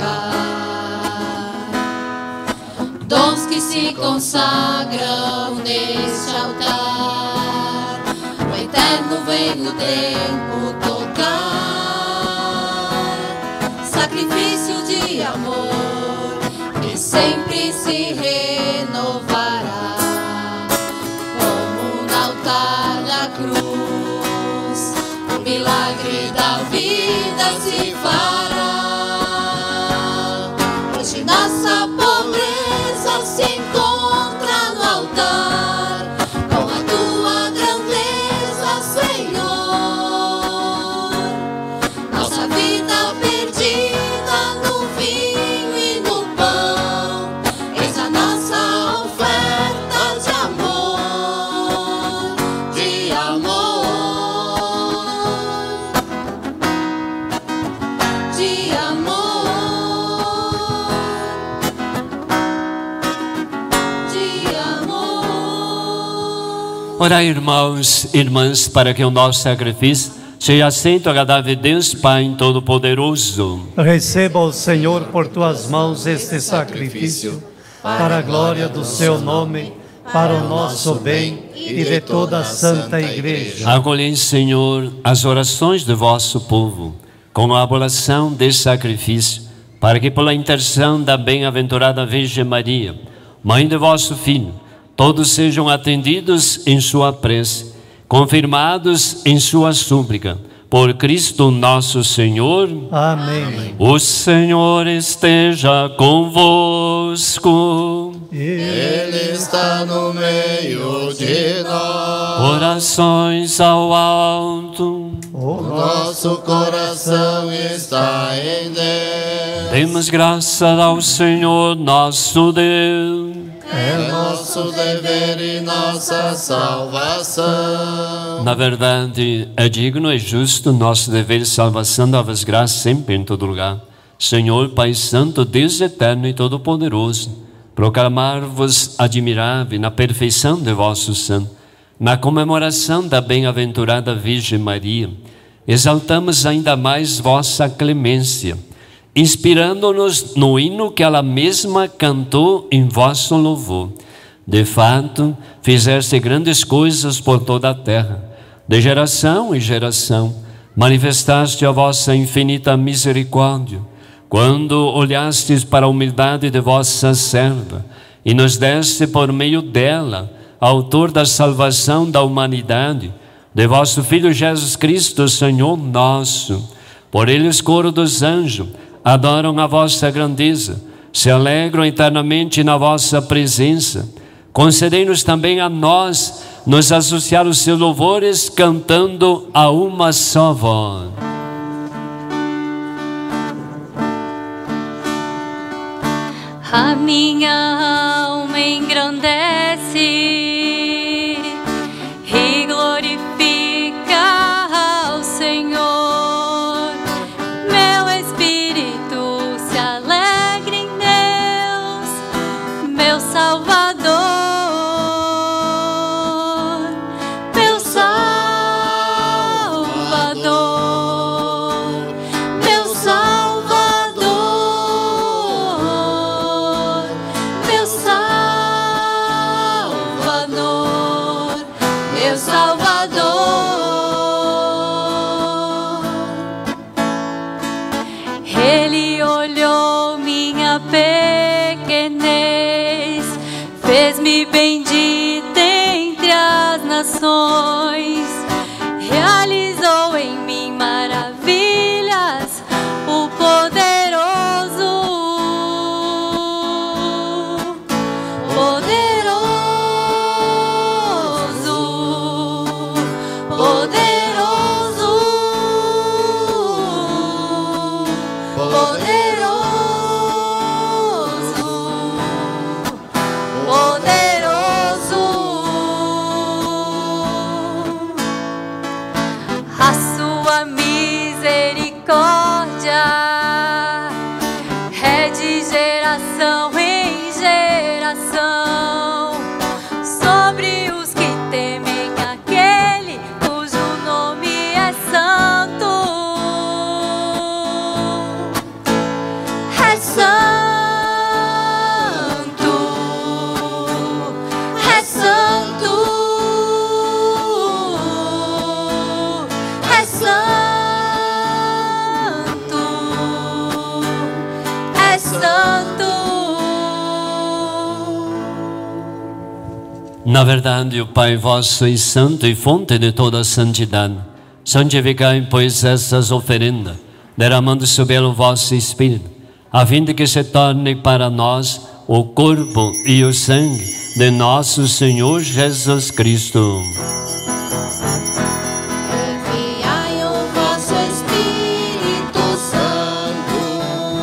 Dons que se consagram neste altar. O eterno vem no tempo tocar sempre se renovará, Orai, irmãos e irmãs, para que o nosso sacrifício seja aceito, agradável a Deus, Pai Todo-Poderoso. Receba o Senhor por tuas mãos este sacrifício, para a glória do seu nome, para o nosso bem e de toda a Santa Igreja. Acolhei, Senhor, as orações do vosso povo, com a abolação deste sacrifício, para que, pela intercessão da bem-aventurada Virgem Maria, Mãe de vosso Filho, todos sejam atendidos em sua prece, confirmados em sua súplica. Por Cristo nosso Senhor. Amém. O Senhor esteja convosco. Ele está no meio de nós. Orações ao alto. O nosso coração está em Deus. Demos graças ao Senhor nosso Deus. É nosso dever e nossa salvação. Na verdade, é digno e justo nosso dever de salvação, dar-vos graças sempre em todo lugar. Senhor, Pai Santo, Deus eterno e todo-poderoso, proclamar-vos admirável na perfeição de vosso santo, na comemoração da bem-aventurada Virgem Maria, exaltamos ainda mais vossa clemência, inspirando-nos no hino que ela mesma cantou em vosso louvor. De fato, fizeste grandes coisas por toda a terra, de geração em geração, manifestaste a vossa infinita misericórdia, quando olhastes para a humildade de vossa serva e nos deste por meio dela, autor da salvação da humanidade, de vosso Filho Jesus Cristo, Senhor nosso. Por ele os coros dos anjos adoram a vossa grandeza, se alegram eternamente na vossa presença. Concedei-nos também a nós nos associar os seus louvores cantando a uma só voz. A minha alma engrandece verdade, o Pai vós sois santo e fonte de toda santidade. Santificai, pois, essas oferendas, derramando sobre ela o vosso Espírito, a fim de que se torne para nós o corpo e o sangue de nosso Senhor Jesus Cristo. Vosso.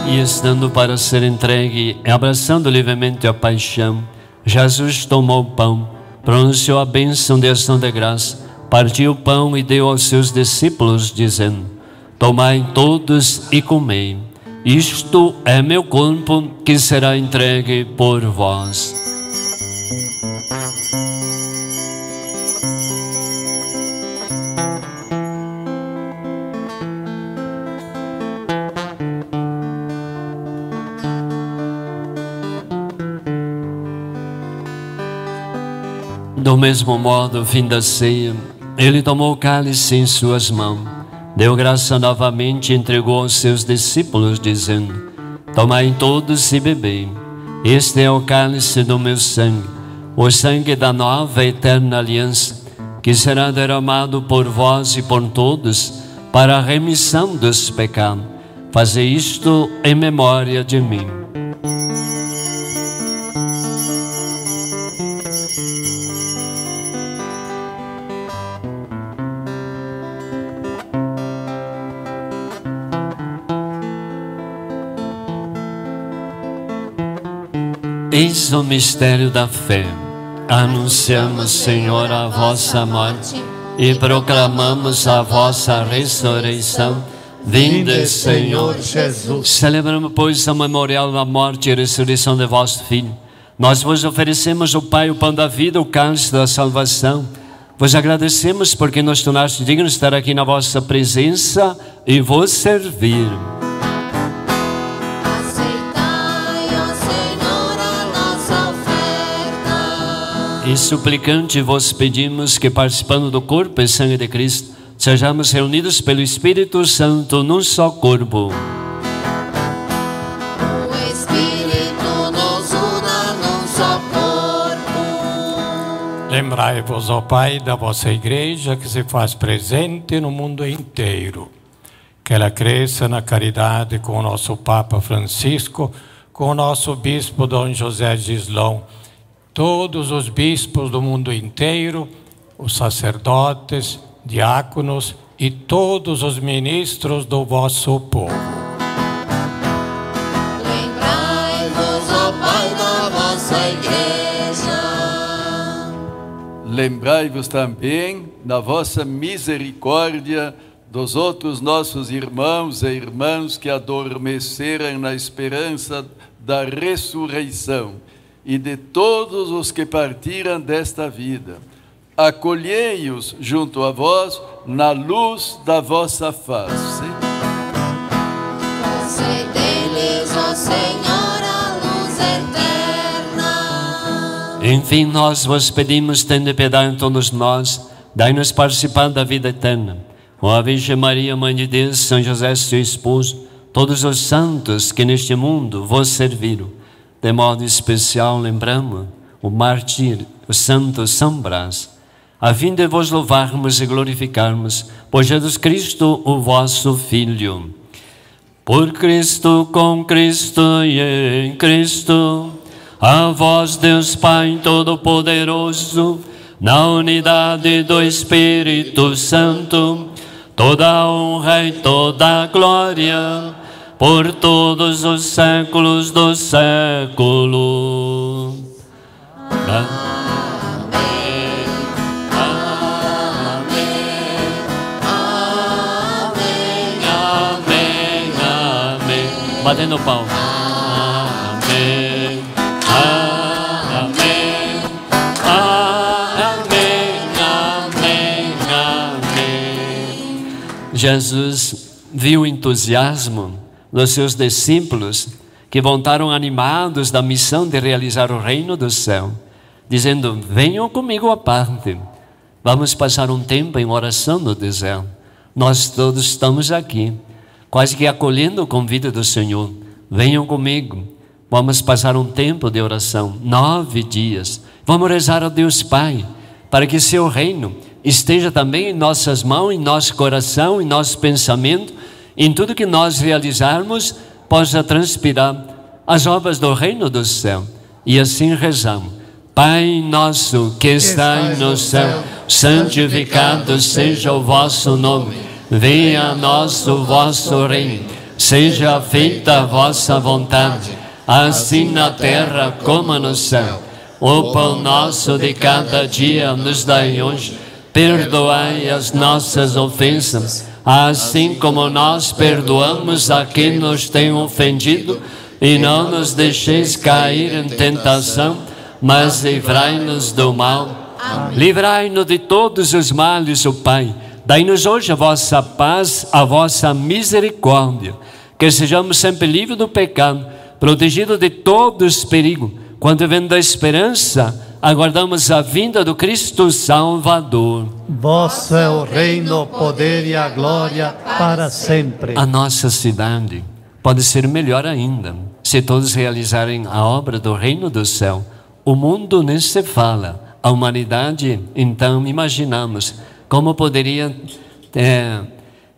E estando para ser entregue e abraçando livremente a paixão, Jesus tomou o pão, pronunciou a bênção de ação de graça, partiu o pão e deu aos seus discípulos, dizendo: Tomai todos e comei. Isto é meu corpo que será entregue por vós. Do mesmo modo, fim da ceia, ele tomou o cálice em suas mãos, deu graça novamente e entregou aos seus discípulos, dizendo: Tomai todos e bebei. Este é o cálice do meu sangue, o sangue da nova e eterna aliança, que será derramado por vós e por todos para a remissão dos pecados. Faze isto em memória de mim. Eis o mistério da fé. Anunciamos, Senhor, a vossa morte e proclamamos a vossa ressurreição. Vinde, Senhor Jesus. Celebramos, pois, a memorial da morte e ressurreição de vosso Filho. Nós vos oferecemos, o Pai, o pão da vida, o cálice da salvação. Vos agradecemos porque nos tornaste dignos de estar aqui na vossa presença e vos servir. E suplicante vos pedimos que, participando do corpo e sangue de Cristo, sejamos reunidos pelo Espírito Santo num só corpo. O Espírito nos una num só corpo. Lembrai-vos, ó Pai, da vossa igreja que se faz presente no mundo inteiro. Que ela cresça na caridade com o nosso Papa Francisco, com o nosso Bispo Dom José Gislão, todos os bispos do mundo inteiro, os sacerdotes, diáconos e todos os ministros do vosso povo. Lembrai-vos, ó Pai, da vossa igreja. Lembrai-vos também da vossa misericórdia dos outros nossos irmãos e irmãs que adormeceram na esperança da ressurreição e de todos os que partiram desta vida. Acolhei-os junto a vós na luz da vossa face. Concedei-lhes, ó Senhor, a luz eterna. Enfim, nós vos pedimos, tende piedade em todos nós, Dai-nos participar da vida eterna. Ó a Virgem Maria, Mãe de Deus, São José, seu esposo, todos os santos que neste mundo vos serviram. De modo especial, lembramos o mártir, o santo São Brás, a fim de vos louvarmos e glorificarmos por Jesus Cristo, o vosso Filho. Por Cristo, com Cristo e em Cristo, a vós, Deus Pai Todo-Poderoso, na unidade do Espírito Santo, toda honra e toda glória, por todos os séculos dos séculos. Amém, amém. Batendo palma. Amém, amém, amém, amém, amém. Jesus viu o entusiasmo dos seus discípulos que voltaram animados da missão de realizar o reino do céu, dizendo: Venham comigo à parte, vamos passar um tempo em oração no deserto. Nós todos estamos aqui, quase que acolhendo o convite do Senhor. Venham comigo, vamos passar um tempo de oração, nove dias. Vamos rezar ao Deus Pai, para que seu reino esteja também em nossas mãos, em nosso coração, em nosso pensamento, em tudo que nós realizarmos, possa transpirar as obras do reino do céu. E assim rezamos. Pai nosso que estais no céu, santificado seja o vosso nome. Venha a nós o vosso reino. Seja feita a vossa vontade, assim na terra como no céu. O pão nosso de cada dia nos dai hoje. Perdoai as nossas ofensas, assim como nós perdoamos a quem nos tem ofendido, e não nos deixeis cair em tentação, mas livrai-nos do mal. Livrai-nos de todos os males, o Pai. Dai-nos hoje a vossa paz, a vossa misericórdia, que sejamos sempre livres do pecado, protegidos de todos os perigos. Quando vendo a esperança, aguardamos a vinda do Cristo Salvador. Vosso é o reino, o poder e a glória para sempre. A nossa cidade pode ser melhor ainda se todos realizarem a obra do reino do céu. O mundo nem se fala, a humanidade, então imaginamos como poderia é,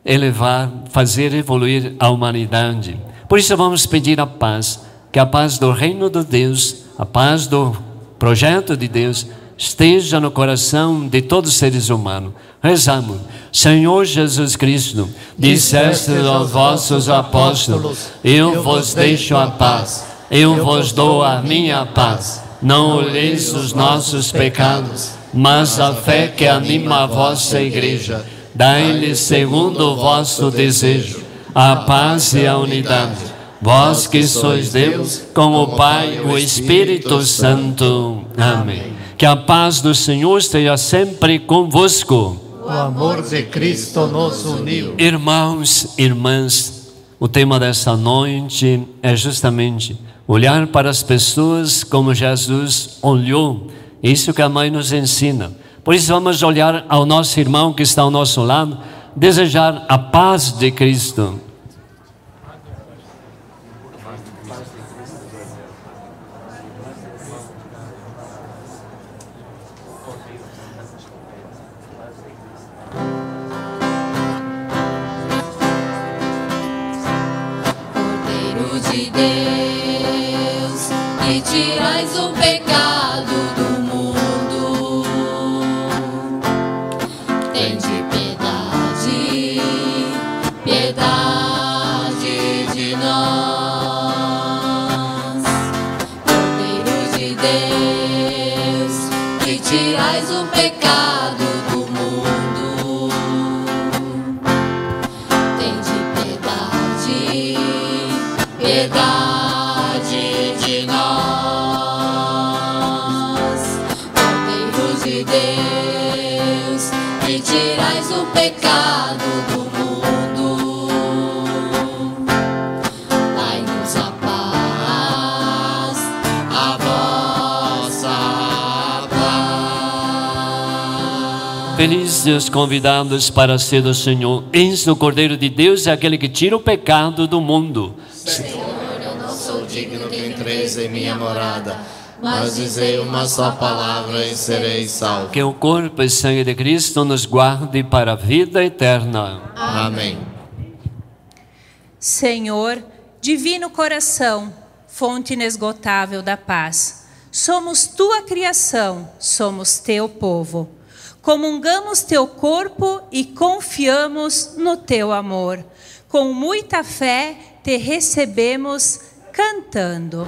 elevar, fazer evoluir a humanidade. Por isso vamos pedir a paz, que a paz do reino de Deus, a paz do projeto de Deus esteja no coração de todos os seres humanos. Rezamos, Senhor Jesus Cristo, disseste aos vossos apóstolos: Eu vos deixo a paz, eu vos dou a minha paz. Não olheis os nossos pecados, mas a fé que anima a vossa igreja. Dai-lhe segundo o vosso desejo a paz e a unidade. Vós que sois Deus, com o Pai e o Espírito Santo. Amém. Que a paz do Senhor esteja sempre convosco. O amor de Cristo nos uniu. Irmãos, irmãs, o tema dessa noite é justamente olhar para as pessoas como Jesus olhou. Isso que a mãe nos ensina. Por isso vamos olhar ao nosso irmão que está ao nosso lado, desejar a paz de Cristo. Cordeiro de Deus, que tirais o pecado e os convidados para ser do Senhor. Eis o Cordeiro de Deus é aquele que tira o pecado do mundo. Senhor, eu não sou digno que entreis em minha morada, mas dizei uma só palavra e serei salvo. Que o corpo e sangue de Cristo nos guarde para a vida eterna. Amém. Senhor, divino coração, fonte inesgotável da paz, somos tua criação, somos teu povo. Comungamos teu corpo e confiamos no teu amor. Com muita fé te recebemos cantando.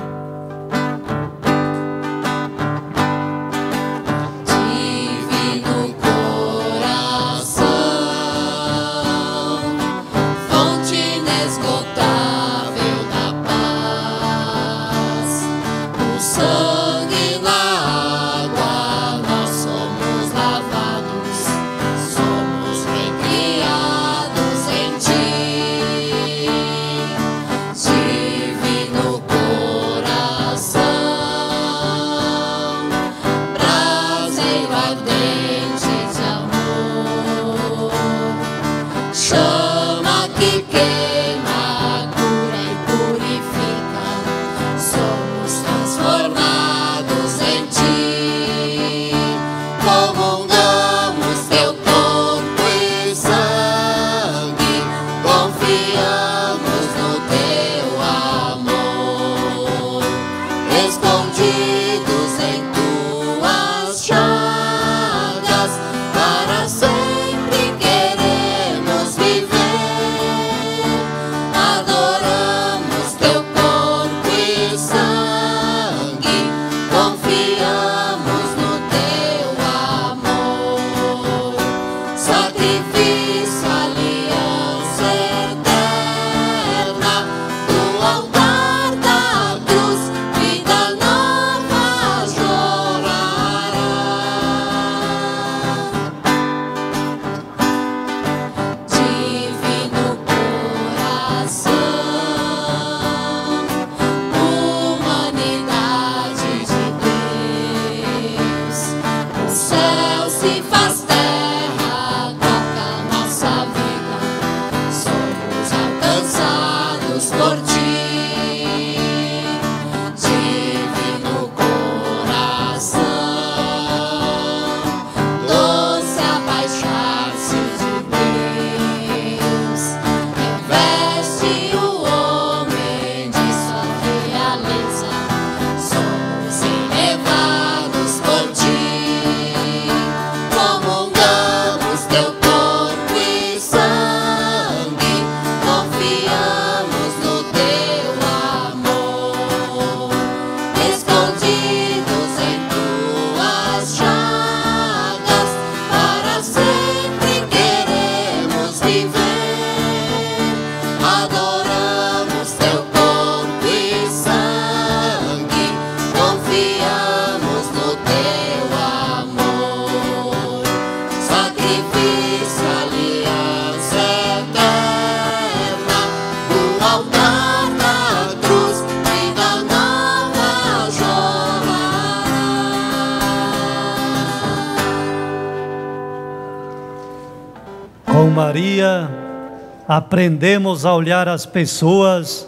Aprendemos a olhar as pessoas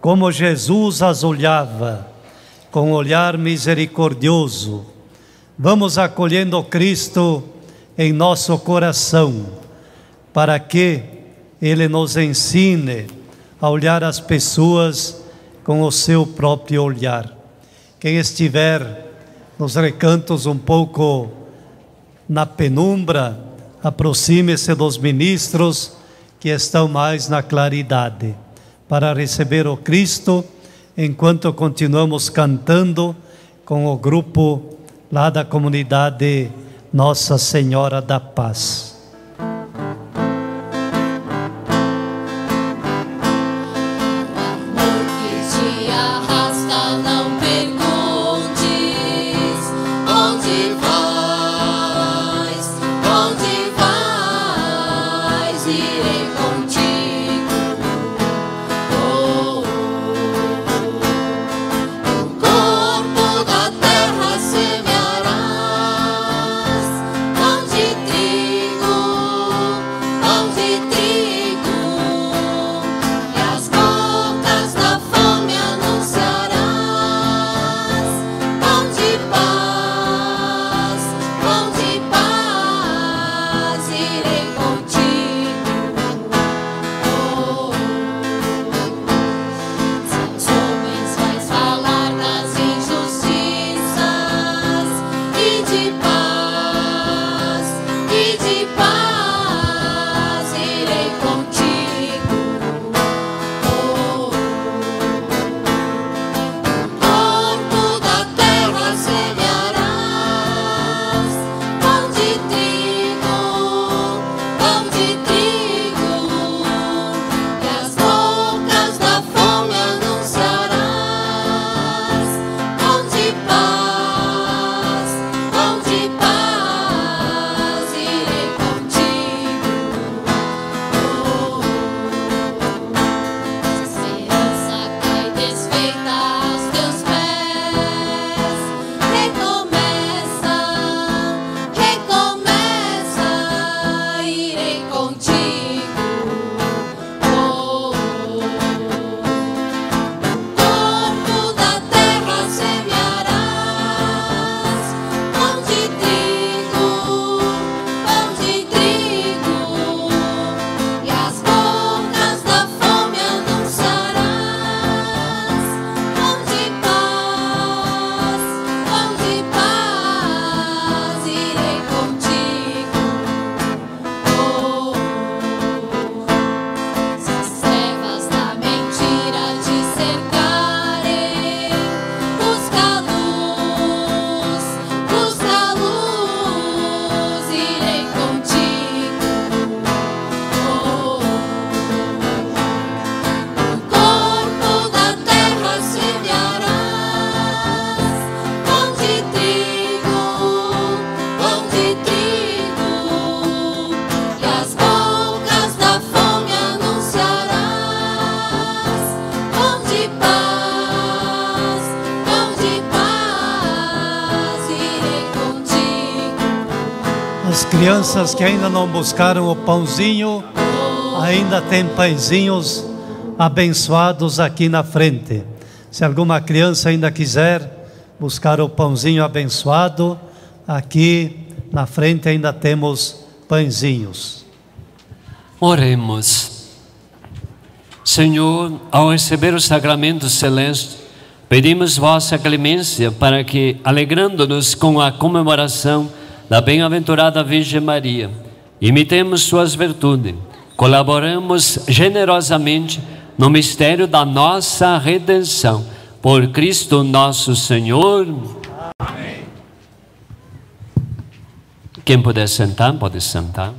como Jesus as olhava, com olhar misericordioso. Vamos acolhendo Cristo em nosso coração, para que Ele nos ensine a olhar as pessoas com o seu próprio olhar. Quem estiver nos recantos um pouco na penumbra, aproxime-se dos ministros que estão mais na claridade, para receber o Cristo, enquanto continuamos cantando com o grupo lá da comunidade Nossa Senhora da Paz. Crianças que ainda não buscaram o pãozinho, ainda tem pãezinhos abençoados aqui na frente. Se alguma criança ainda quiser buscar o pãozinho abençoado, aqui na frente ainda temos pãezinhos. Oremos. Senhor, ao receber o sacramento celeste, pedimos vossa clemência para que, alegrando-nos com a comemoração da bem-aventurada Virgem Maria, imitemos suas virtudes, colaboramos generosamente no mistério da nossa redenção. Por Cristo nosso Senhor. Amém. Quem puder sentar, pode sentar.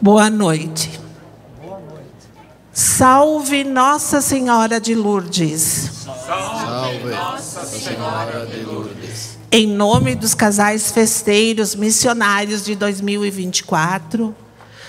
Boa noite. Salve Nossa Senhora de Lourdes. Salve Nossa Senhora de Lourdes. Em nome dos casais festeiros missionários de 2024,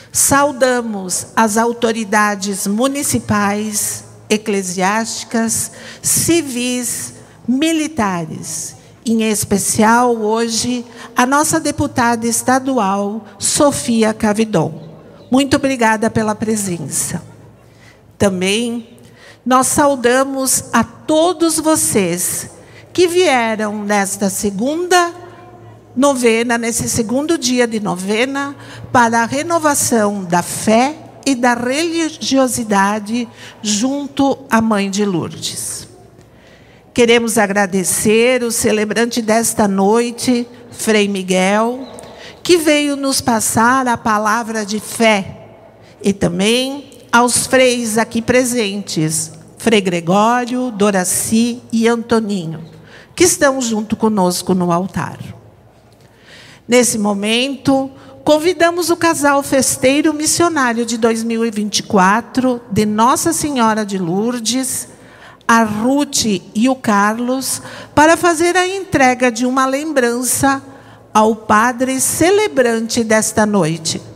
saudamos as autoridades municipais, eclesiásticas, civis, militares, em especial hoje a nossa deputada estadual, Sofia Cavidon. Muito obrigada pela presença. Também nós saudamos a todos vocês que vieram nesta segunda novena, nesse segundo dia de novena, para a renovação da fé e da religiosidade junto à Mãe de Lourdes. Queremos agradecer o celebrante desta noite, Frei Miguel, que veio nos passar a palavra de fé, e também aos freis aqui presentes, Frei Gregório, Doraci e Antoninho, que estão junto conosco no altar. Nesse momento, convidamos o casal festeiro missionário de 2024 de Nossa Senhora de Lourdes, a Ruth e o Carlos, para fazer a entrega de uma lembrança ao padre celebrante desta noite.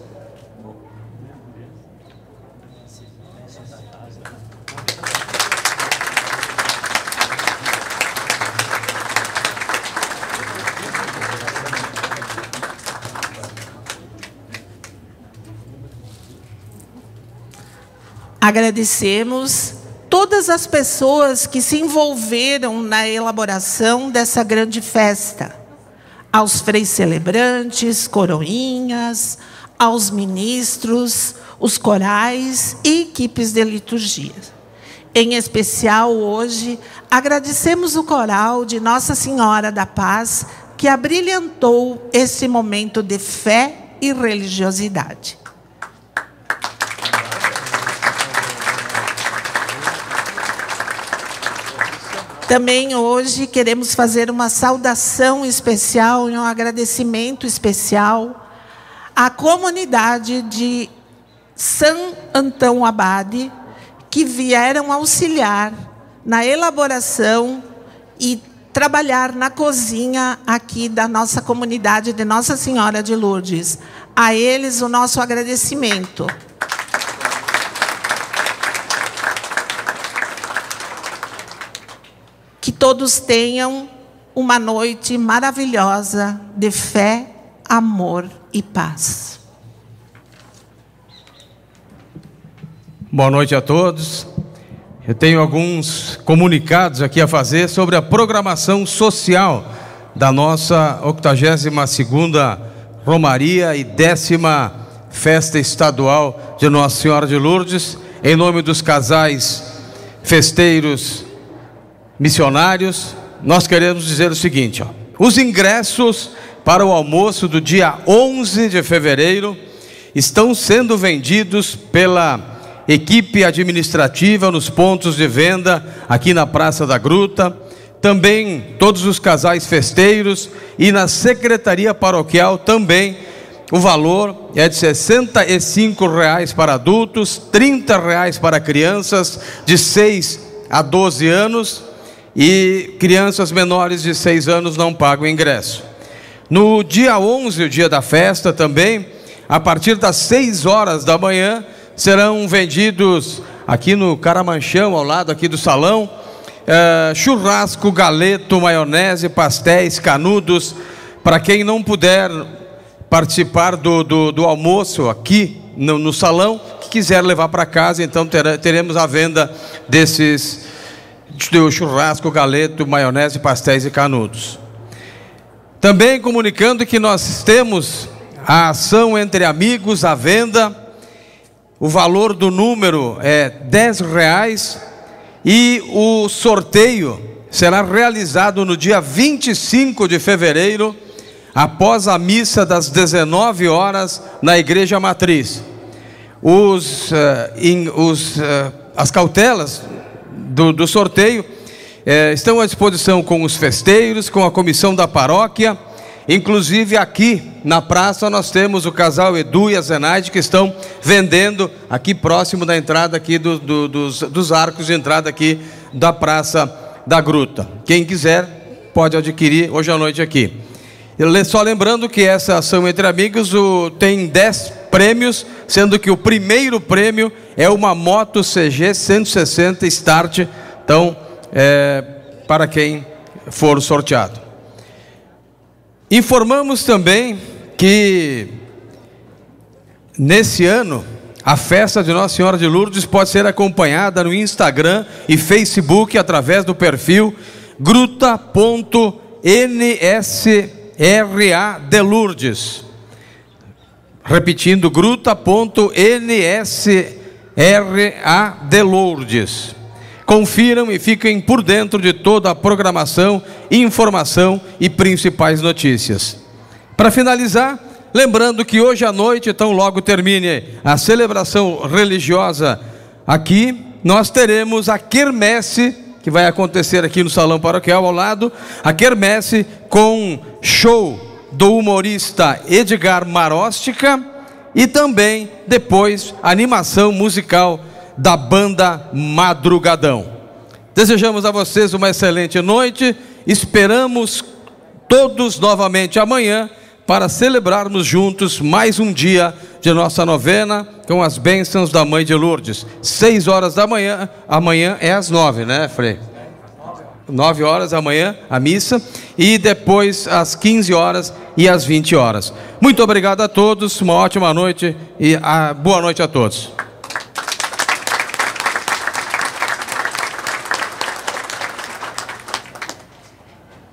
Agradecemos todas as pessoas que se envolveram na elaboração dessa grande festa. Aos freis celebrantes, coroinhas, aos ministros, os corais e equipes de liturgia. Em especial hoje, agradecemos o coral de Nossa Senhora da Paz, que abrilhantou esse momento de fé e religiosidade. Também hoje queremos fazer uma saudação especial e um agradecimento especial à comunidade de São Antão Abade, que vieram auxiliar na elaboração e trabalhar na cozinha aqui da nossa comunidade de Nossa Senhora de Lourdes. A eles o nosso agradecimento. Que todos tenham uma noite maravilhosa de fé, amor e paz. Boa noite a todos. Eu tenho alguns comunicados aqui a fazer sobre a programação social da nossa 82ª Romaria e décima Festa Estadual de Nossa Senhora de Lourdes, em nome dos casais festeiros missionários, nós queremos dizer o seguinte: ó, os ingressos para o almoço do dia 11 de fevereiro estão sendo vendidos pela equipe administrativa nos pontos de venda aqui na Praça da Gruta, também todos os casais festeiros e na secretaria paroquial também. O valor é de 65 reais para adultos, 30 reais para crianças de 6 a 12 anos e crianças menores de 6 anos não pagam ingresso. No dia 11, o dia da festa também, a partir das 6 horas da manhã, serão vendidos aqui no Caramanchão, ao lado aqui do salão, é, churrasco, galeto, maionese, pastéis, canudos. Para quem não puder participar do, do, do almoço aqui no, no, salão, que quiser levar para casa, então teremos a venda desses do churrasco, galeto, maionese, pastéis e canudos. Também comunicando que nós temos a ação entre amigos à venda. O valor do número é 10 reais e o sorteio será realizado no dia 25 de fevereiro, após a missa das 19 horas na Igreja Matriz. Os, uh, in, os, uh, as cautelas do, do sorteio uh, estão à disposição com os festeiros, com a comissão da paróquia Inclusive aqui na praça nós temos o casal Edu e a Zenaide que estão vendendo aqui próximo da entrada aqui do, do, dos, dos arcos de entrada aqui da praça da Gruta. Quem quiser pode adquirir hoje à noite aqui. Só lembrando que essa ação entre amigos o, tem 10 prêmios, sendo que o primeiro prêmio é uma moto CG 160 Start. Então, é, para quem for sorteado. Informamos também que nesse ano a festa de Nossa Senhora de Lourdes pode ser acompanhada no Instagram e Facebook através do perfil gruta.nsra de Lourdes. Repetindo, gruta.nsra de Lourdes. Confiram e fiquem por dentro de toda a programação, informação e principais notícias. Para finalizar, lembrando que hoje à noite, tão logo termine a celebração religiosa aqui, nós teremos a quermesse que vai acontecer aqui no salão paroquial ao lado, a quermesse com show do humorista Edgar Maróstica e também depois animação musical da banda Madrugadão. Desejamos a vocês uma excelente noite. Esperamos todos novamente amanhã para celebrarmos juntos mais um dia de nossa novena com as bênçãos da Mãe de Lourdes. Seis horas da manhã, amanhã é às nove, né, Frei? Nove horas da manhã, a missa, e depois às quinze horas e às vinte horas. Muito obrigado a todos, uma ótima noite e a, boa noite a todos.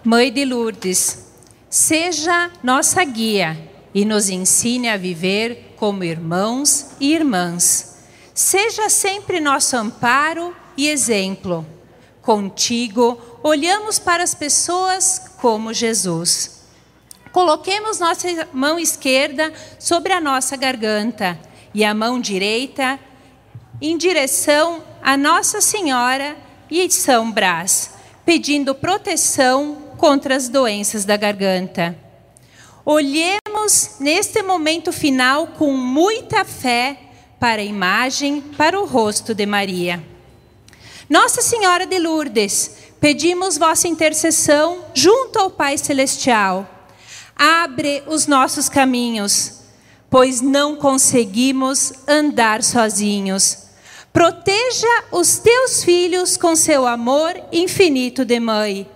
Mãe de Lourdes, seja nossa guia e nos ensine a viver como irmãos e irmãs. Seja sempre nosso amparo e exemplo. Contigo, olhamos para as pessoas como Jesus. Coloquemos nossa mão esquerda sobre a nossa garganta e a mão direita em direção a Nossa Senhora e São Brás, pedindo proteção contra as doenças da garganta. Olhemos neste momento final com muita fé para a imagem, para o rosto de Maria. Nossa Senhora de Lourdes, pedimos vossa intercessão junto ao Pai Celestial. Abre os nossos caminhos, pois não conseguimos andar sozinhos. Proteja os teus filhos com seu amor infinito de mãe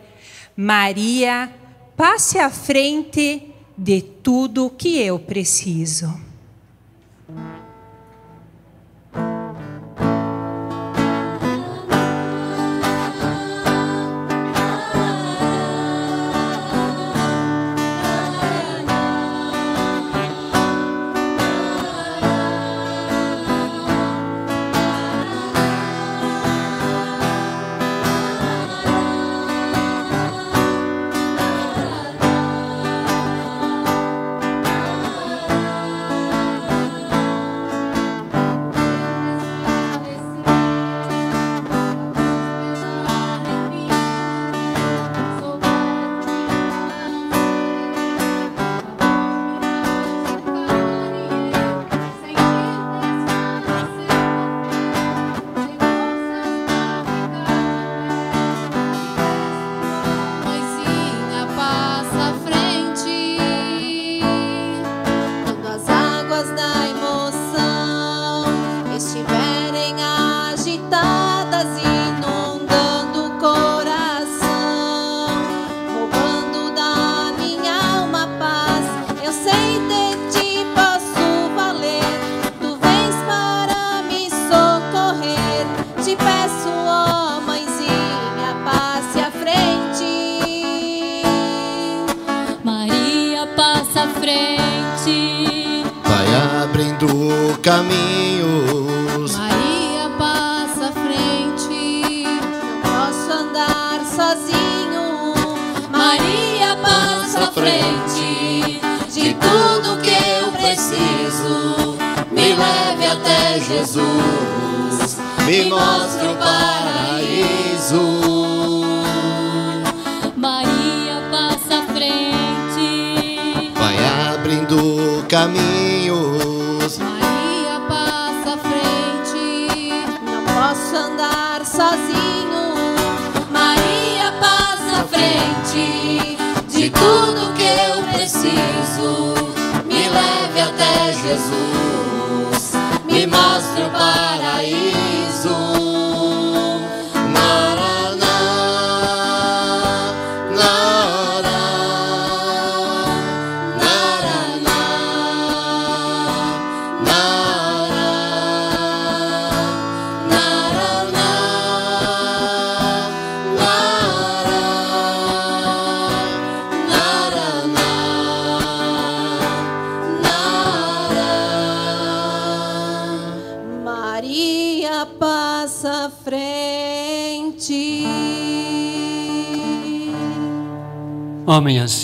Maria, passe à frente de tudo que eu preciso.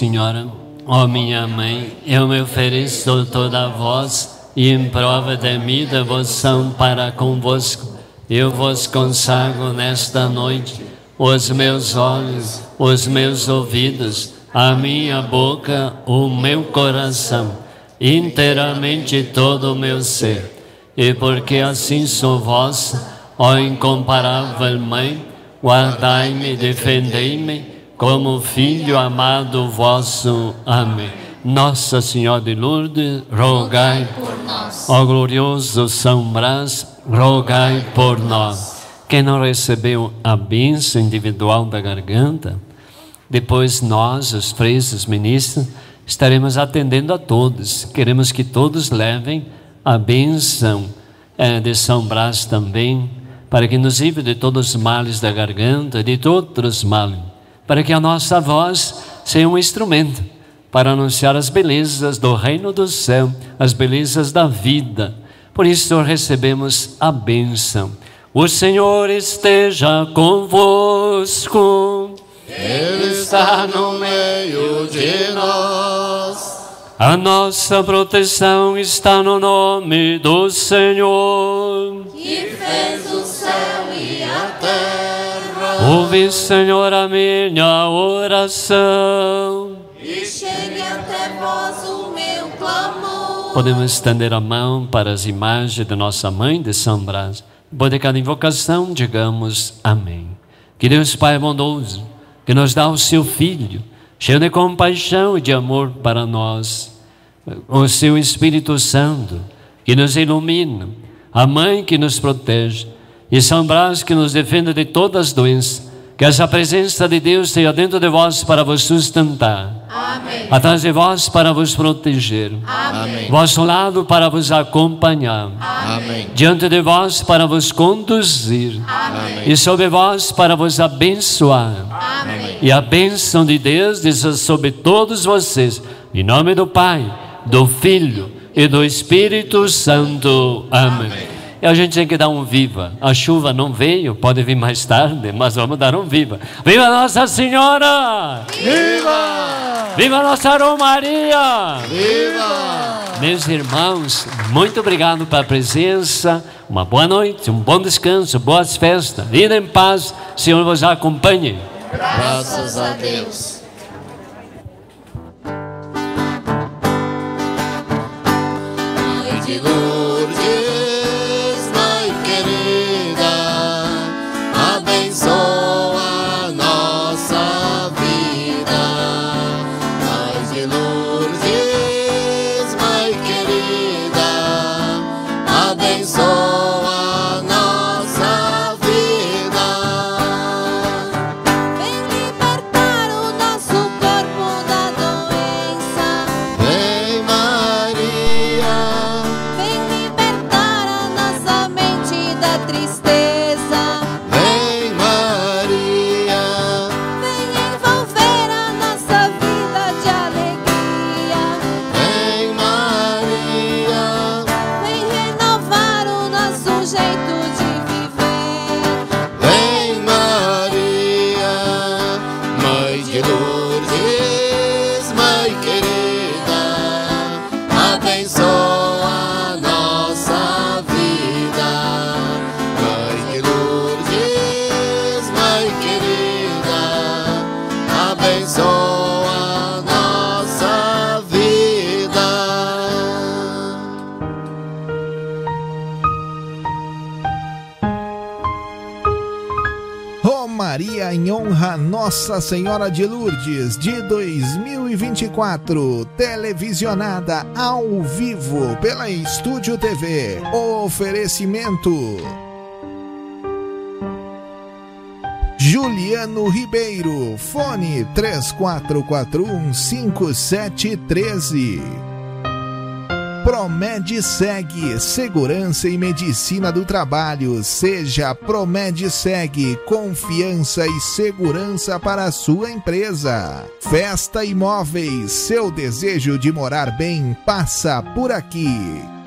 Senhora, ó minha Mãe, eu me ofereço toda a vós e em prova da minha devoção para convosco, eu vos consagro nesta noite os meus olhos, os meus ouvidos, a minha boca, o meu coração, inteiramente todo o meu ser. E porque assim sou vossa, ó incomparável Mãe, guardai-me, defendei-me, como filho amado vosso. Amém. Nossa Senhora de Lourdes, rogai por nós. Ó glorioso São Brás, rogai por nós. Quem não recebeu a bênção individual da garganta, depois nós, os freis, os ministros, estaremos atendendo a todos. Queremos que todos levem a bênção eh, de São Brás também, para que nos livre de todos os males da garganta, de todos os males, para que a nossa voz seja um instrumento para anunciar as belezas do reino do céu, as belezas da vida. Por isso recebemos a bênção. O Senhor esteja convosco. Ele está no meio de nós. A nossa proteção está no nome do Senhor. Que fez o céu e a terra. Ouve, Senhor, a minha oração. E chegue até vós o meu clamor. Podemos estender a mão para as imagens de nossa mãe de São Brás. Depois de cada invocação, digamos amém. Que Deus Pai bondoso, que nos dá o seu Filho, cheio de compaixão e de amor para nós, o seu Espírito Santo, que nos ilumina, a mãe que nos protege, e São Brás que nos defende de todas as doenças, que essa presença de Deus esteja dentro de vós para vos sustentar. Amém. Atrás de vós para vos proteger. Amém. Vosso lado para vos acompanhar. Amém. Diante de vós para vos conduzir. Amém. E sobre vós para vos abençoar. Amém. E a bênção de Deus desça sobre todos vocês. Em nome do Pai, do Filho e do Espírito Santo. Amém. E a gente tem que dar um viva. A chuva não veio, pode vir mais tarde, mas vamos dar um viva. Viva Nossa Senhora! Viva! Viva Nossa Romaria! Viva! Meus irmãos, muito obrigado pela presença. Uma boa noite, um bom descanso, boas festas. Ida em paz, Senhor vos acompanhe. Graças a Deus. abençoa nossa vida. Romaria Maria em honra a Nossa Senhora de Lourdes de 2024, televisionada ao vivo pela Estúdio TV. Oferecimento. Juliano Ribeiro, fone 3441 5713. Promed Seg, segurança e medicina do trabalho. Seja Promed Seg, confiança e segurança para a sua empresa. Festa Imóveis, seu desejo de morar bem passa por aqui.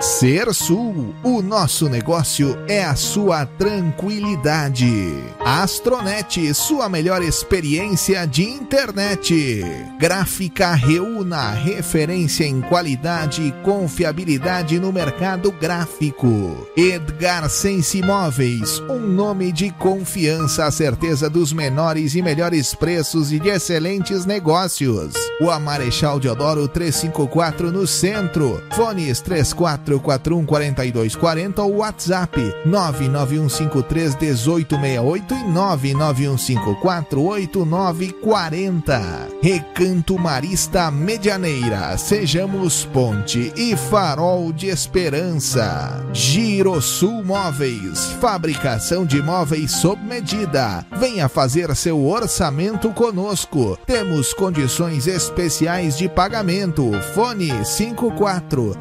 Ser Sul, o nosso negócio é a sua tranquilidade. Astronet, sua melhor experiência de internet. Gráfica Reúna, referência em qualidade e confiabilidade no mercado gráfico. Edgar Sense Imóveis, um nome de confiança, a certeza dos menores e melhores preços e de excelentes negócios. O Marechal Deodoro 354 no centro. Fones 34 414240 ou WhatsApp 991531868 e 991548940. Recanto Marista Medianeira, sejamos ponte e farol de esperança. Girosul Móveis, fabricação de móveis sob medida. Venha fazer seu orçamento conosco. Temos condições especiais de pagamento. Fone 54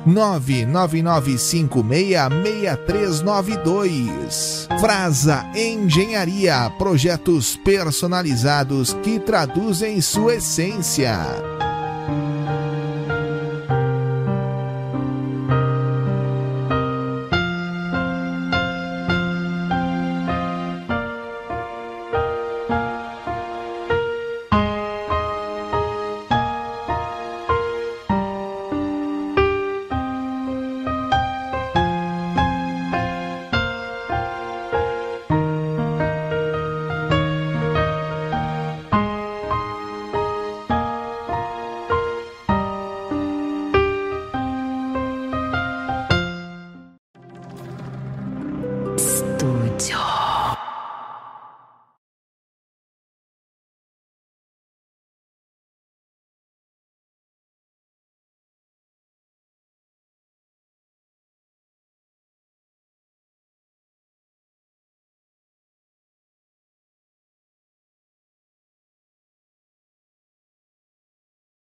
999566392. Frasa Engenharia, projetos personalizados que traduzem sua essência.